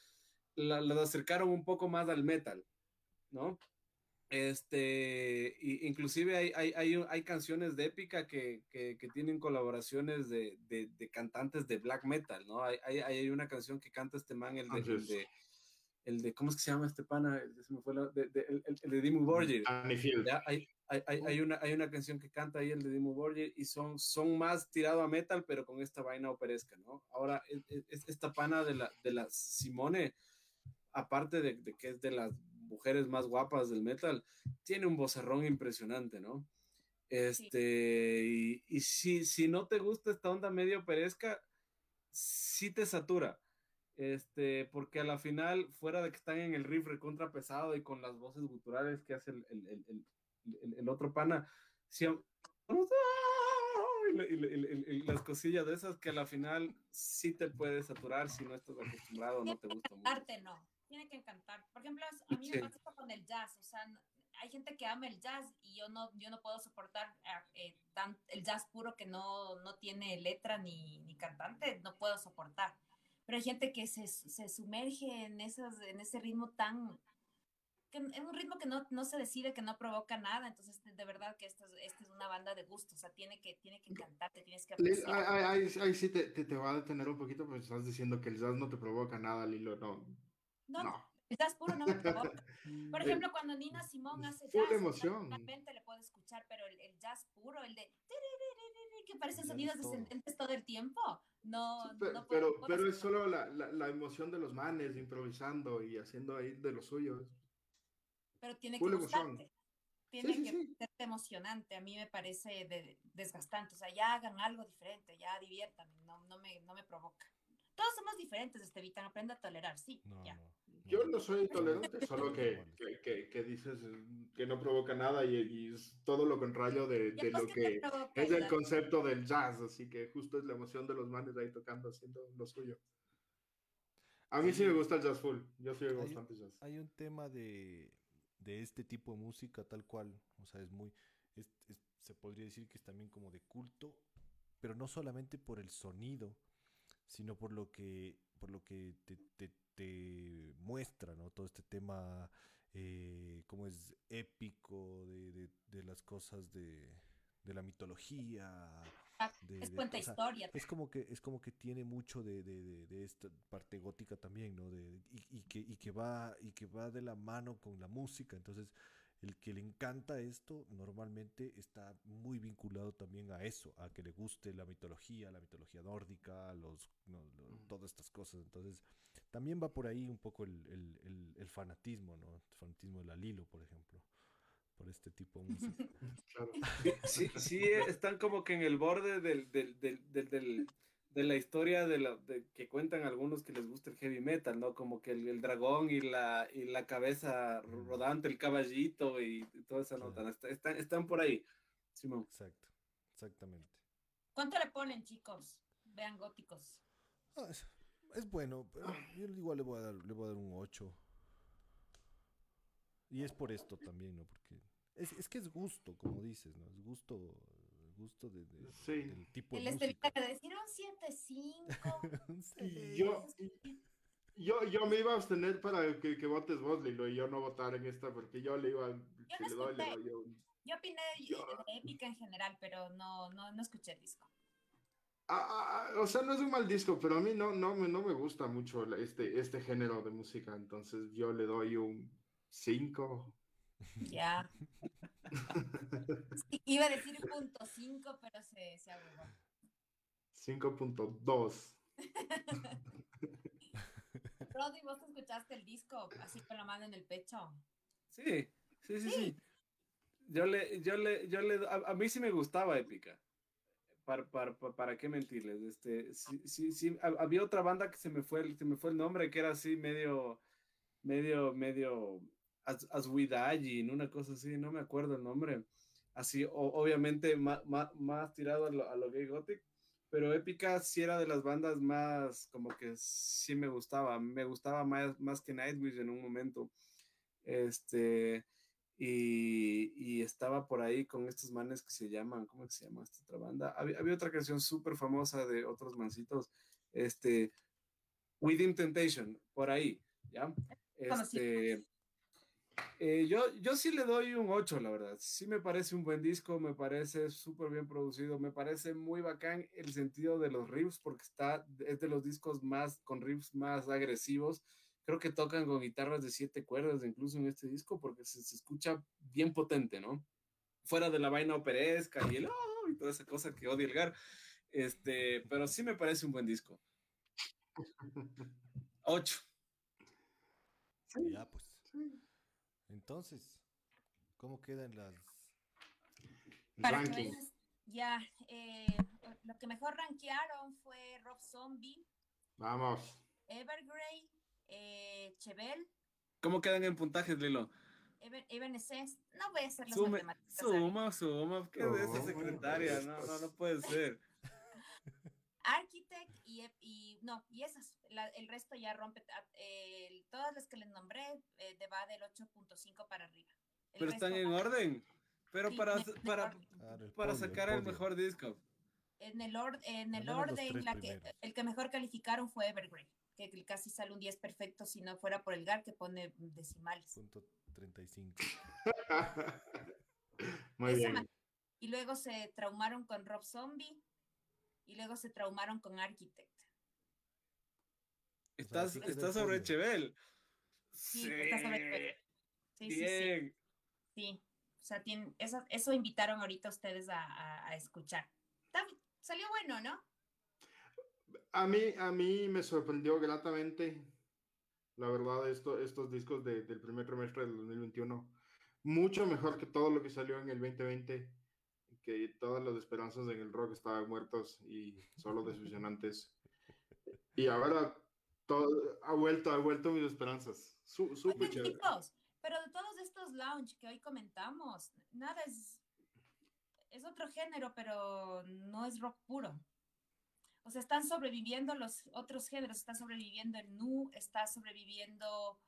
la- las acercaron un poco más al metal, ¿no? Este, y inclusive hay, hay, hay, hay canciones de épica que, que, que tienen colaboraciones de, de, de cantantes de black metal, ¿no? Hay, hay, hay una canción que canta este man, el de, el de, ¿cómo es que se llama este pana? Se me fue la- de, de- el, el- de Dimmu Borgir. Hay, hay, hay, hay una, hay una canción que canta ahí el de Dimmu Borgir y son, son más tirado a metal, pero con esta vaina operesca, ¿no? Ahora, es, es- esta pana de la, de la Simone, aparte de, de que es de las mujeres más guapas del metal, tiene un vocerrón impresionante, ¿no? Este, y, y si, si no te gusta esta onda medio operesca, sí te satura. Este, porque a la final, fuera de que están en el riff recontra pesado y con las voces guturales que hace el, el, el, el- otro pana, sí, y, y y las cosillas de esas que a la final sí te puede saturar si no estás acostumbrado no te gusta mucho. Arte no, tiene que encantar. Por ejemplo, a mí Sí. me pasa con el jazz, o sea, hay gente que ama el jazz y yo no, yo no puedo soportar ah, eh, tan- el jazz puro que no, no tiene letra ni, ni cantante, no puedo soportar. Pero hay gente que se, se sumerge en, esas, en ese ritmo tan... Que es un ritmo que no, no se decide, que no provoca nada, entonces de, verdad que esta es, esta es una banda de gusto, o sea, tiene que, tiene que encantarte, tienes que apreciar. Ahí, ahí- sí te, te, te va a detener un poquito, porque estás diciendo que el jazz no te provoca nada, Lilo. No, No, no. El jazz puro no me provoca. Por ejemplo, cuando Nina Simón hace jazz, emoción. realmente le puedo escuchar, pero el, el jazz puro, el de que parecen sonidos descendentes todo el tiempo, no, Sí, pe- no puedo- pero, puedo pero es solo la, la, la emoción de los manes improvisando y haciendo ahí de lo suyo. pero tiene que gustarte. Tiene sí, que sí. ser emocionante. A mí me parece de- desgastante. O sea, ya hagan algo diferente, ya diviértanme, no, no, me, no me provoca. Todos somos diferentes, Estevitan, aprende a tolerar, sí, No, ya. no. Yo no soy intolerante, solo que, que, que, que dices que no provoca nada y, y es todo lo contrario de, lo ¿qué te que es el concepto del jazz, así que justo es la emoción de los manes ahí tocando, haciendo lo suyo. A mí sí me gusta el jazz full, yo sí oigo Hay- bastante jazz. Hay un tema de, de este tipo de música tal cual, o sea, es muy, es- es- se podría decir que es también como de culto, pero no solamente por el sonido, sino por lo que, por lo que te, te- te muestra, ¿no? Todo este tema, eh, como es épico de, de- de las cosas de, de la mitología. De- es de- cuenta o sea, historia. es como que es como que tiene mucho de, de- esta parte gótica también no de, y, y que y que va y que va de la mano con la música entonces el que le encanta esto normalmente está muy vinculado también a eso a que le guste la mitología la mitología nórdica los no, lo- Mm. todas estas cosas entonces también va por ahí un poco el, el- el- el fanatismo no el fanatismo de la Lilo por ejemplo por este tipo de música Claro. Sí, sí, están como que en el borde del, del, del, del- del- de la historia de la, de- que cuentan algunos que les gusta el heavy metal, ¿no? Como que el, el dragón y la, y la cabeza rodante, el caballito y, y toda esa nota. Claro. Está- están, están por ahí, Simón. exacto exactamente ¿Cuánto le ponen, chicos? Vean góticos. Ah, es, es bueno, pero yo igual le voy a dar, le voy a dar un 8. Y es por esto también, ¿no? Porque es, es que es gusto, como dices, ¿no? Es gusto, gusto de, de- Sí. del tipo El de Estevita música. le decir un 7-5. Sí. Yo, yo, yo me iba a abstener para que, que votes vos, Lilo, y yo no votar en esta, porque yo le iba, si no le doy, le doy un- Yo opiné de, Yo- de épica en general, pero no, no, no escuché el disco. Ah, ah, ah, o sea, no es un mal disco, pero a mí no, no, me, no me gusta mucho este, este género de música, entonces yo le doy un 5. Ya. Sí, iba a decir punto 5, pero se, se aburrió. 5.2. Rodri, ¿vos te escuchaste el disco así con la mano en el pecho? Sí, sí, sí, sí. Yo le, yo le, yo le, a, a mí sí me gustaba Épica. Para, para, para, para qué mentirles, este, sí, sí, sí, ha- había otra banda que se me fue, el- se me fue el nombre, que era así medio, medio, medio As, Aswidajin, una cosa así, no me acuerdo el nombre. Así, obviamente más, más, tirado a lo, a lo, gay gothic, pero Épica sí era de las bandas más, como que sí me gustaba, me gustaba más, más que Nightwish en un momento. Este, y, y, estaba por ahí con estos manes que se llaman, ¿cómo se llama esta otra banda? Había, había otra canción súper famosa de otros mancitos, este, Within Temptation, por ahí, ¿ya? Este, eh, yo, yo sí le doy un 8, la verdad. Sí me parece un buen disco, me parece súper bien producido, me parece muy bacán el sentido de los riffs, porque está, es de los discos más, con riffs más agresivos. Creo que tocan con guitarras de siete cuerdas, incluso en este disco, porque se, se escucha bien potente, ¿no? Fuera de la vaina operesca y el oh, y toda esa cosa que odia el Gar. Este, pero sí me parece un buen disco. 8. Ya, pues. Entonces, ¿cómo quedan las rankings? ya, eh, lo que mejor rankearon fue Rob Zombie. Vamos. Evergrey, eh, Chevel. ¿Cómo quedan en puntajes, Lilo? Evanescence, no voy a hacer las Sume, matemáticas. Suma, suma, ¿qué es esa secretaria? No, no, no puede ser. Y, no, y esas, el resto ya rompe, eh, todas las que les nombré eh, de va del 8.5 para arriba. pero están en orden, pero para, para, ah, para sacar el, mejor disco. En el, en el orden, la que, el que mejor calificaron fue Evergreen, que casi sale un 10 perfecto si no fuera por el GAR que pone decimales. Punto 35. Muy bien. Y luego se traumaron con Rob Zombie, y luego se traumaron con Architect. ¿Estás, sobre Chevel? Sí, está sobre Chevel. Sí, Bien. Sí, sí. o sea, eso, eso, invitaron ahorita ustedes a, a, escuchar. Salió bueno, ¿no? A mí, a mí me sorprendió gratamente, la verdad, esto, estos discos del primer trimestre del 2021. Mucho mejor que todo lo que salió en el 2020 que todas las esperanzas en el rock estaban muertos y solo decepcionantes. y ahora todo, ha vuelto, ha vuelto mis esperanzas. Súper chévere. pero de todos estos lounge que hoy comentamos, nada es, es otro género, pero no es rock puro. O sea, están sobreviviendo los otros géneros, está sobreviviendo el nu, está sobreviviendo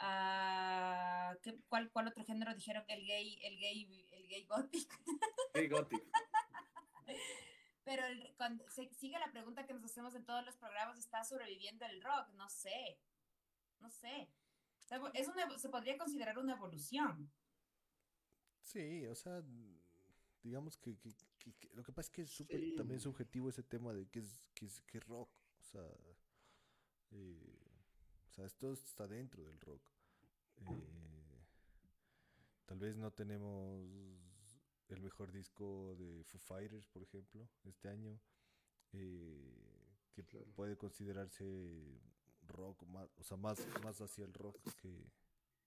Uh, ¿cuál, ¿Cuál otro género dijeron que el gay, el gay, el gay gothic? Gay gothic. Pero cuando se, sigue la pregunta que nos hacemos en todos los programas, ¿está sobreviviendo el rock? No sé. No sé. Es una, se podría considerar una evolución. Sí, o sea, digamos que, que, lo que pasa es que es súper también subjetivo ese tema de qué es, qué es, qué rock. O sea, eh, o sea, esto está dentro del rock. Eh, tal vez no tenemos el mejor disco de Foo Fighters, por ejemplo, este año, eh, que puede considerarse rock, más, o sea, más, más hacia el rock que,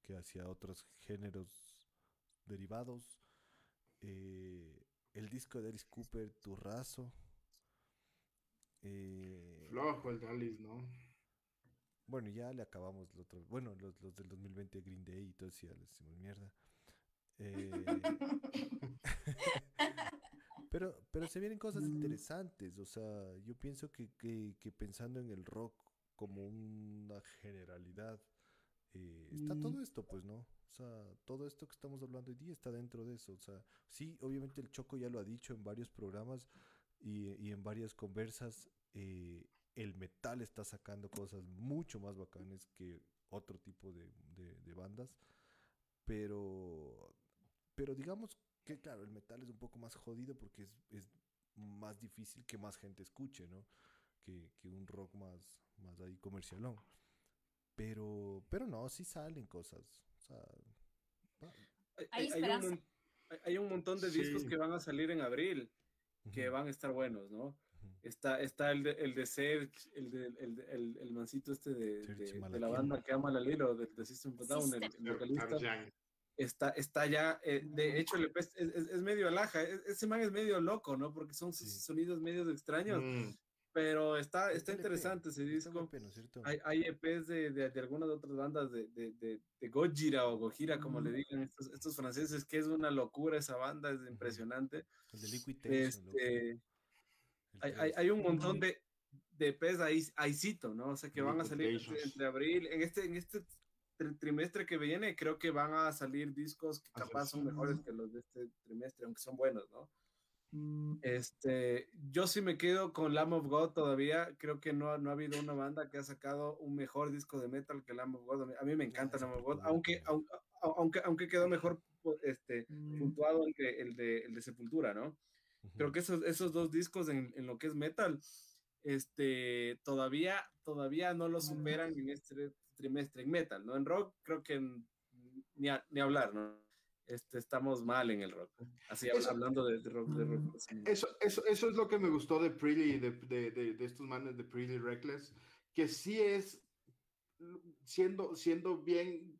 que hacia otros géneros derivados. Eh, el disco de Alice Cooper, Turrazo. Eh, Flojo el de Alice, ¿no? Bueno, ya le acabamos los otros. Bueno, los, los del 2020 Green Day y todo eso ya les hicimos mierda. Eh, pero, pero se vienen cosas interesantes. O sea, yo pienso que, que, pensando en el rock como una generalidad, eh, está todo esto, pues, ¿no? O sea, todo esto que estamos hablando hoy día está dentro de eso. O sea, sí, obviamente el Choco ya lo ha dicho en varios programas y, y en varias conversas. Eh, el metal está sacando cosas mucho más bacanes que otro tipo de, bandas. Pero, pero digamos que, claro, el metal es un poco más jodido porque es, más difícil que más gente escuche, ¿no? Que, un rock más, más ahí comercialón. Pero, pero no, sí salen cosas. hay, hay, un, montón de discos que van a salir en abril que van a estar buenos, ¿no? Está, está el de, el de Serge, el, de, el, el, el, mancito este de, de, la banda que ama la Lilo, de, de System of Down, el, vocalista. Está, está ya, eh, de hecho, es, es, es, medio alaja, ese man es medio loco, ¿no? Porque son sonidos medio extraños, mm. pero está, está el EP, interesante ese disco. el EP, ¿no es cierto? Hay, hay EPs de, de, de algunas otras bandas de, de, de, Gojira o Gojira, como le digan estos, estos franceses, que es una locura esa banda, es impresionante. El de Liquid Este, el hay, hay, hay un montón de, de EPs ahí, ahí cito, ¿no? O sea, que van a salir entre, entre abril, en este, en este tri- trimestre que viene, creo que van a salir discos que capaz son mejores que los de este trimestre, aunque son buenos, ¿no? Este, yo sí me quedo con Lamb of God todavía. Creo que no, no ha habido una banda que ha sacado un mejor disco de metal que Lamb of God. A mí, me encanta Lamb of God, aunque, aunque, aunque, quedó mejor pu- este, puntuado el de, el, de, el de Sepultura, ¿no? Creo que esos, esos dos discos en, en lo que es metal, este, todavía, todavía no lo superan en este trimestre en metal, ¿no? En rock creo que ni, a- ni hablar, ¿no? Este, estamos mal en el rock. Así Eso- hablando de, de rock. De rock así. Eso, eso, eso es lo que me gustó de Pretty, de, de, de, de estos manes de Pretty Reckless, que sí es, siendo, siendo bien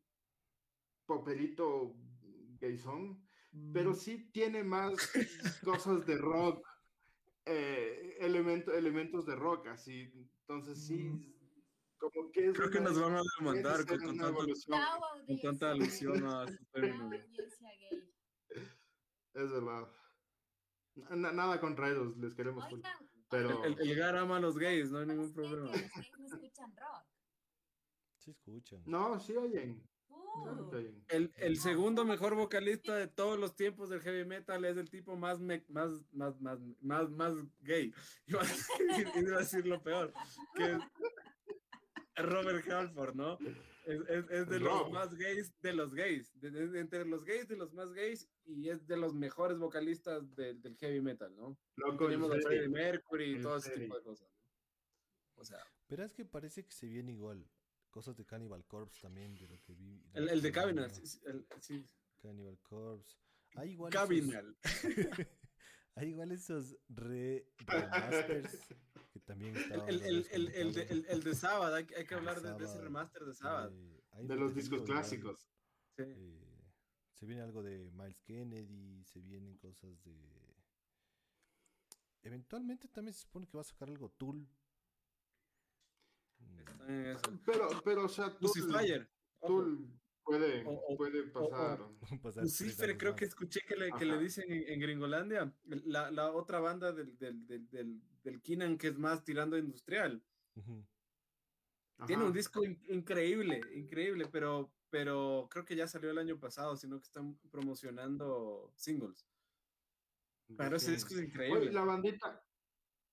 papelito gayson, pero sí tiene más cosas de rock, eh, elemento- elementos de rock, así, entonces sí, como que es Creo que nos van a demandar con, con tanto- con tanta alusión a su Chao, término. es verdad. Na- nada contra ellos, les queremos Oigan, pero... El, el Gar ama a los gays, no hay ningún problema. Que los gays no escuchan rock. Sí escuchan. No, sí oyen, Uh. El, el segundo mejor vocalista de todos los tiempos del heavy metal es el tipo más me- más, más, más, más, más gay. Iba a decir, iba a decir lo peor, que Robert Halford, ¿no? Es, es- es de los más gays de los gays, de- de- entre los gays de los más gays y es de los mejores vocalistas del, del heavy metal, ¿no? Loco, en Tenemos a. Freddie Mercury y todo ese serio. tipo de cosas. ¿no? O sea, Pero es que parece que se viene igual. Cosas de Cannibal Corpse también, de lo que vi. de el, de que ¿no? sí, sí. Cannibal Corpse. Hay igual esos-. Hay igual esos re remasters que también estaban. El, el, el, el, de, el, el de Sabbath, hay, que- hay que hablar de, de ese remaster de Sabbath. eh, hay De los discos clásicos. Sí. eh, se viene algo de Miles Kennedy, se vienen cosas de... Eventualmente también se supone que va a sacar algo Tool. Está en eso. Pero, pero, o sea, tú, Lucifer. Puede, O- o- puede pasar. Lucifer, creo que escuché que le, que le dicen en, en Gringolandia, la, la otra banda del, del, del, del, del Keenan que es más tirando industrial. Tiene Ajá. un disco in- increíble, increíble, pero, pero creo que ya salió el año pasado, sino que están promocionando singles. Pero ese disco es Oye, increíble. la bandita,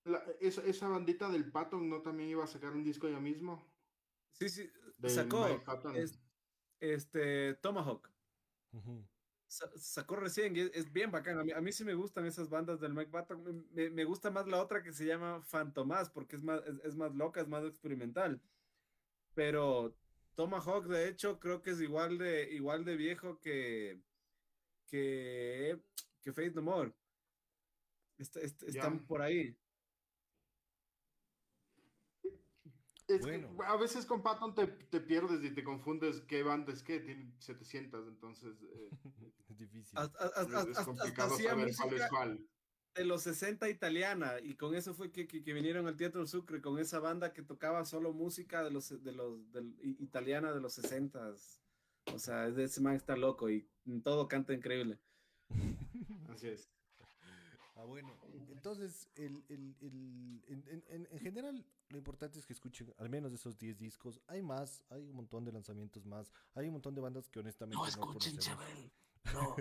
la- esa, esa bandita del Patton no también iba a sacar un disco ya mismo. Sí, sí, Del sacó es- este Tomahawk. Sa- sacó recién y es, es bien bacán. A mí, a mí sí me gustan esas bandas del Mike Patton. Me, me- me gusta más la otra que se llama Fantomas porque es más, es, es más loca, es más experimental. Pero Tomahawk, de hecho, creo que es igual de, igual de viejo que, que, que Faith No More. Está- est- están por ahí. Es Bueno. que a veces con Patton te, te pierdes y te confundes qué banda es qué, tiene 700, entonces eh, Es difícil. Hasta, hasta- es, hasta- es hasta complicado saber cuál es cuál. de los 60 italiana y con eso fue que, que, que vinieron al Teatro Sucre con esa banda que tocaba solo música de los de los del, i- italiana de los 60 o sea de ese man está loco y en todo canta increíble Así es. Ah, bueno. Entonces, el, el, el- en, en- en- en general, lo importante es que escuchen al menos esos 10 discos. Hay más, hay un montón de lanzamientos más. Hay un montón de bandas que honestamente no, conocemos. No,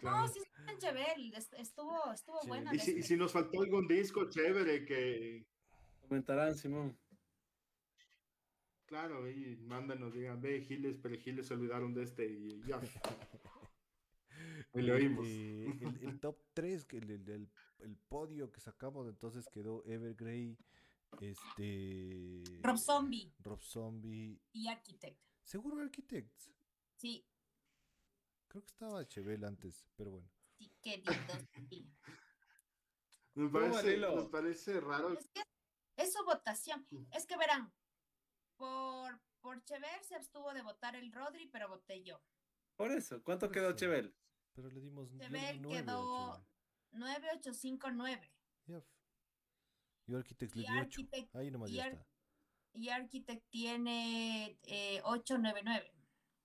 Claro. sí está en Chebel, est- estuvo, estuvo Sí. buena. Y la si, y si nos faltó algún disco chévere que, comentarán Simón claro, y mándanos, digan, ve, Giles, pero Giles se olvidaron de este y ya. Lo. Eh, el, el top 3, que el, el, el- el podio que sacamos, entonces quedó Evergrey, este... Rob Zombie Rob Zombie. y Architect. Seguro Architects. Sí, Creo que estaba Chevel antes, pero bueno. sí, sí. Me ¿Cómo, parece, me parece raro. Es que es su votación. Es que verán, por, por Chever se abstuvo de votar el Rodri, pero voté yo. por eso ¿cuánto Por quedó eso. Chevel? Pero le dimos nueve a quedó Chevel. 9859. Ya f- Yo Architects le Y di 8. Architect- Ahí nomás y ya Ar- está. Y Architect tiene eh, 899.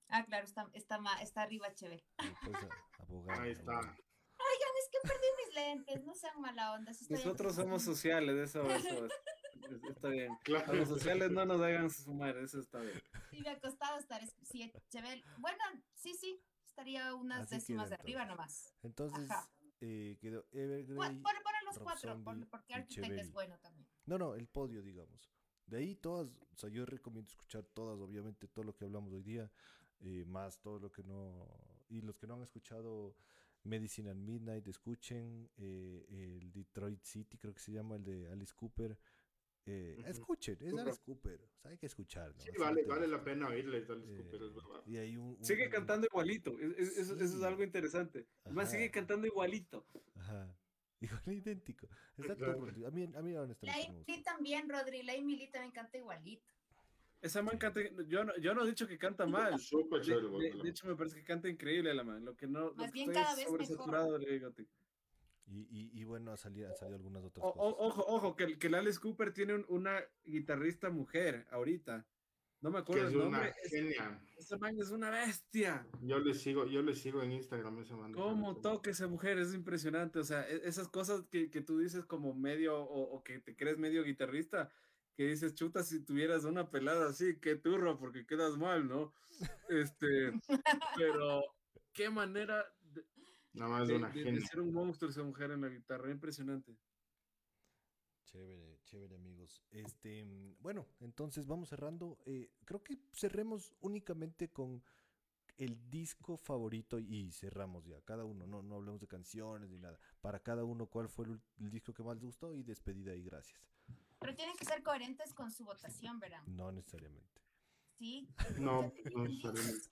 Ah, claro, está, está, está arriba Chevel. Y pues, a- abogado, Ahí está. abogado. Oigan, es que perdí mis lentes, no sean mala onda. Nosotros aquí. somos sociales, eso, eso es- es- está bien. A Claro. los sociales no nos hagan sumar, eso está bien. Sí, me ha costado estar. es- Sí, Chevel. Bueno, sí, sí, estaría unas Así décimas de arriba nomás. Entonces, eh, quedó Evergrey. pon- ponen los cuatro, porque Architect es bueno también. No, no, el podio, digamos. De ahí todas, o sea, yo recomiendo escuchar todas, obviamente, todo lo que hablamos hoy día, eh, más todo lo que no... Y los que no han escuchado Medicine and Midnight, escuchen eh, el Detroit City, creo que se llama, el de Alice Cooper. Eh. Escuchen, es. Alice Cooper, o sea, hay que escuchar. ¿no? Sí, vale, vale la pena oírles, Alice Eh, Cooper, es verdad. y hay un, Sigue un- cantando igualito, es- es- eso, eso es algo interesante. Además, sigue cantando igualito. Ajá. Igual idéntico. Está Claro. turro, A mí, a honestamente Emily también, Rodri. La Emily también canta igualito. Esa man canta, yo no, yo no he dicho que canta mal. Súper De, chévere, de- güey. de hecho, me parece que canta increíble la man. Lo que no, lo Más que bien estoy cada es vez sobresaturado del Gothic. Y, y, y bueno, han salido, han salido algunas otras O- cosas. ojo, ojo, que, el- que el Alice Cooper tiene un- una guitarrista mujer ahorita. No me Que acuerdo es el una nombre. Es- genia. esa man es una bestia. Yo le sigo, yo le sigo en Instagram esa banda. ¿Cómo toca esa mujer? Es impresionante. O sea, e- esas cosas que, que tú dices como medio o, o que te crees medio guitarrista, que dices, chuta, si tuvieras una pelada así, qué turro, porque quedas mal, ¿no? Este, pero qué manera Nada más de- de una de- de ser un monstruo esa mujer en la guitarra. Impresionante. Chévere, chévere amigos. Este, bueno, entonces vamos cerrando. Eh, creo que cerremos únicamente con el disco favorito y cerramos ya. Cada uno, no, no hablemos de canciones ni nada. Para cada uno, ¿cuál fue el, el disco que más les gustó? Y despedida y gracias. Pero tienen que ser coherentes con su votación, verán. No necesariamente. Sí. No, no necesariamente.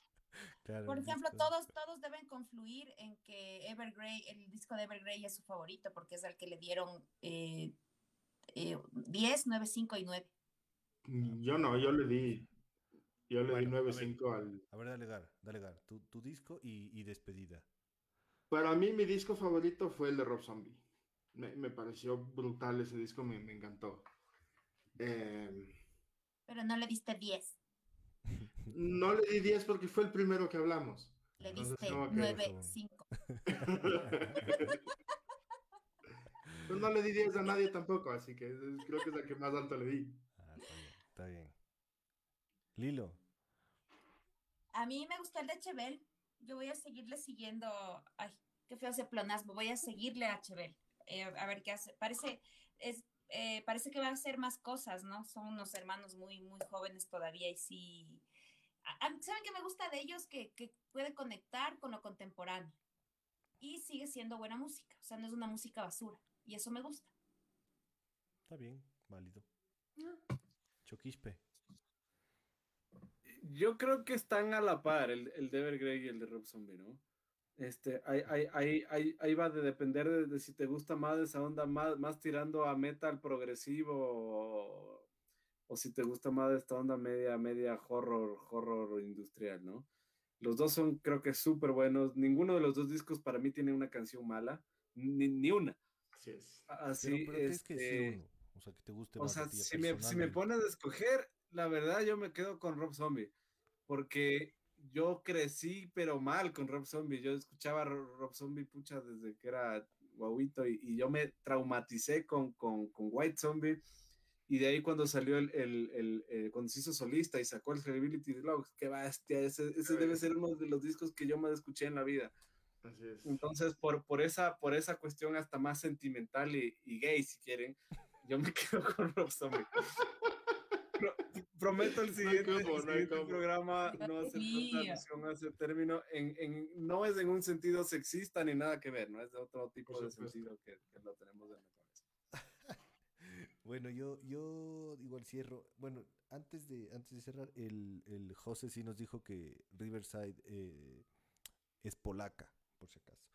Claro, Por ejemplo, disco- todos, todos deben confluir en que Evergrey, el disco de Evergrey es su favorito porque es el que le dieron eh, eh, 10, 9, 5 y 9. Yo no, yo le di. Yo le Bueno, a di ver. 9.5 al. A ver, dale Gar, dale Gar. Tu, tu disco y, y despedida. Para mí, mi disco favorito fue el de Rob Zombie. Me, me pareció brutal ese disco, me, me encantó. Eh, Pero no le diste 10, no le di 10 porque fue el primero que hablamos. le diste como que 9, eso- 5. Pues no le di 10 a nadie tampoco, así que creo que es la que más alto le di. Ah, está bien, está bien. Lilo. A mí me gustó el de Chevel. Yo voy a seguirle siguiendo. Ay, qué feo ese plonasmo. Voy a seguirle a Chevel. eh, a ver qué hace. Parece, es, eh, parece que va a hacer más cosas, ¿no? Son unos hermanos muy, muy jóvenes todavía y sí. ¿Saben qué me gusta de ellos? Que, que puede conectar con lo contemporáneo. Y sigue siendo buena música. O sea, no es una música basura. Y eso me gusta. Está bien, válido. Ah. Choquispe. Yo creo que están a la par el, el de Evergrey y el de Rob Zombie, ¿no? Este, ahí, ahí, ahí, ahí, ahí va de depender de, de si te gusta más esa onda, más, más tirando a metal progresivo o, o si te gusta más esta onda media, media horror, horror industrial, ¿no? Los dos son, creo que, súper buenos. Ninguno de los dos discos para mí tiene una canción mala, ni, ni una. Así es. pero, Así, pero que decir este, uno. O sea, que te guste o más. a sea, ti si me, si me pones a escoger, la verdad yo me quedo con Rob Zombie, porque yo crecí pero mal con Rob Zombie. Yo escuchaba a Ro- Rob Zombie pucha desde que era guauito y, y yo me traumaticé con, con, con White Zombie. Y de ahí cuando salió el, el, el, el- cuando se hizo solista y sacó el Credibility Logs, qué bestia, ese, ese debe ser uno de los discos que yo más escuché en la vida. Así es. Entonces, por, por, esa, por esa cuestión hasta más sentimental y, y gay, si quieren, yo me quedo con Rob Zombie. Pro- prometo el No siguiente, el no hay siguiente cómo. programa no hacer alusión a ese término. En, en, no es en un sentido sexista ni nada que ver, no es de otro tipo de sentido que, que lo tenemos en cabeza. Bueno, yo, yo igual cierro. Bueno, antes de, antes de cerrar, el, el José sí nos dijo que Riverside eh, es polaca, por si acaso.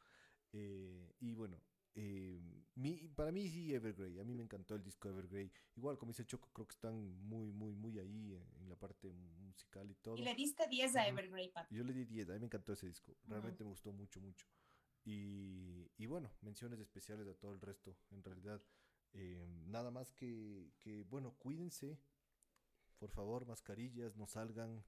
Eh, y bueno, eh, mi, para mí sí Evergrey, a mí me encantó el disco Evergrey. Igual, como dice Choco, creo que están muy, muy, muy ahí en, en la parte musical y todo. Y le diste 10 a. Evergrey, papi. Yo le di 10, a mí me encantó ese disco, realmente me gustó mucho, mucho. Y, y bueno, menciones especiales a todo el resto, en realidad. Eh, nada más que, que, bueno, cuídense. Por favor, mascarillas, no salgan,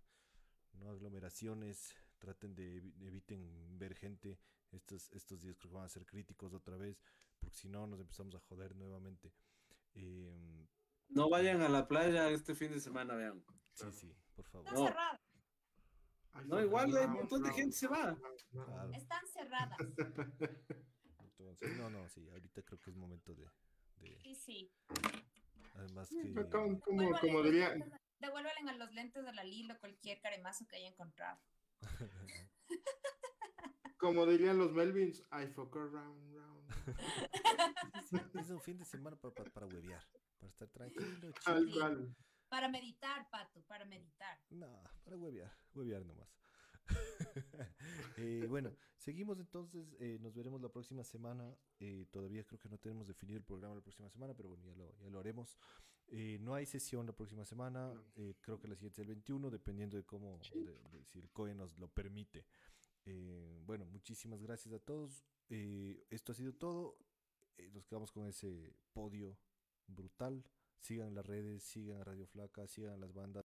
no aglomeraciones, traten de evi- eviten ver gente. Estos, estos días creo que van a ser críticos otra vez, porque si no nos empezamos a joder nuevamente. Eh, No vayan a la playa este fin de semana, vean. sí, sí, por favor. Están No. cerradas, Ay, No, no, igual hay un montón de gente se va. Claro. están cerradas. Entonces, no, no, sí, ahorita creo que es momento de, de- Sí, sí. además que como, como, como diría, Devuélvalen a los lentes de la Lilo cualquier caremazo que haya encontrado. como dirían los Melvins, I fuck around, round. sí, es un fin de semana para, para, para huevear, para estar tranquilo. Para meditar, Pato, para meditar. No, para huevear, huevear nomás. Eh, bueno, seguimos entonces, eh, nos veremos la próxima semana. eh, todavía creo que no tenemos definido el programa la próxima semana, pero bueno, ya lo, ya lo haremos. Eh, no hay sesión la próxima semana, eh, creo que la siguiente es el 21, dependiendo de cómo, de- de si el COE nos lo permite. Bueno, muchísimas gracias a todos. esto ha sido todo. nos quedamos con ese podio brutal. Sigan las redes, sigan a Radio Flaca, sigan las bandas.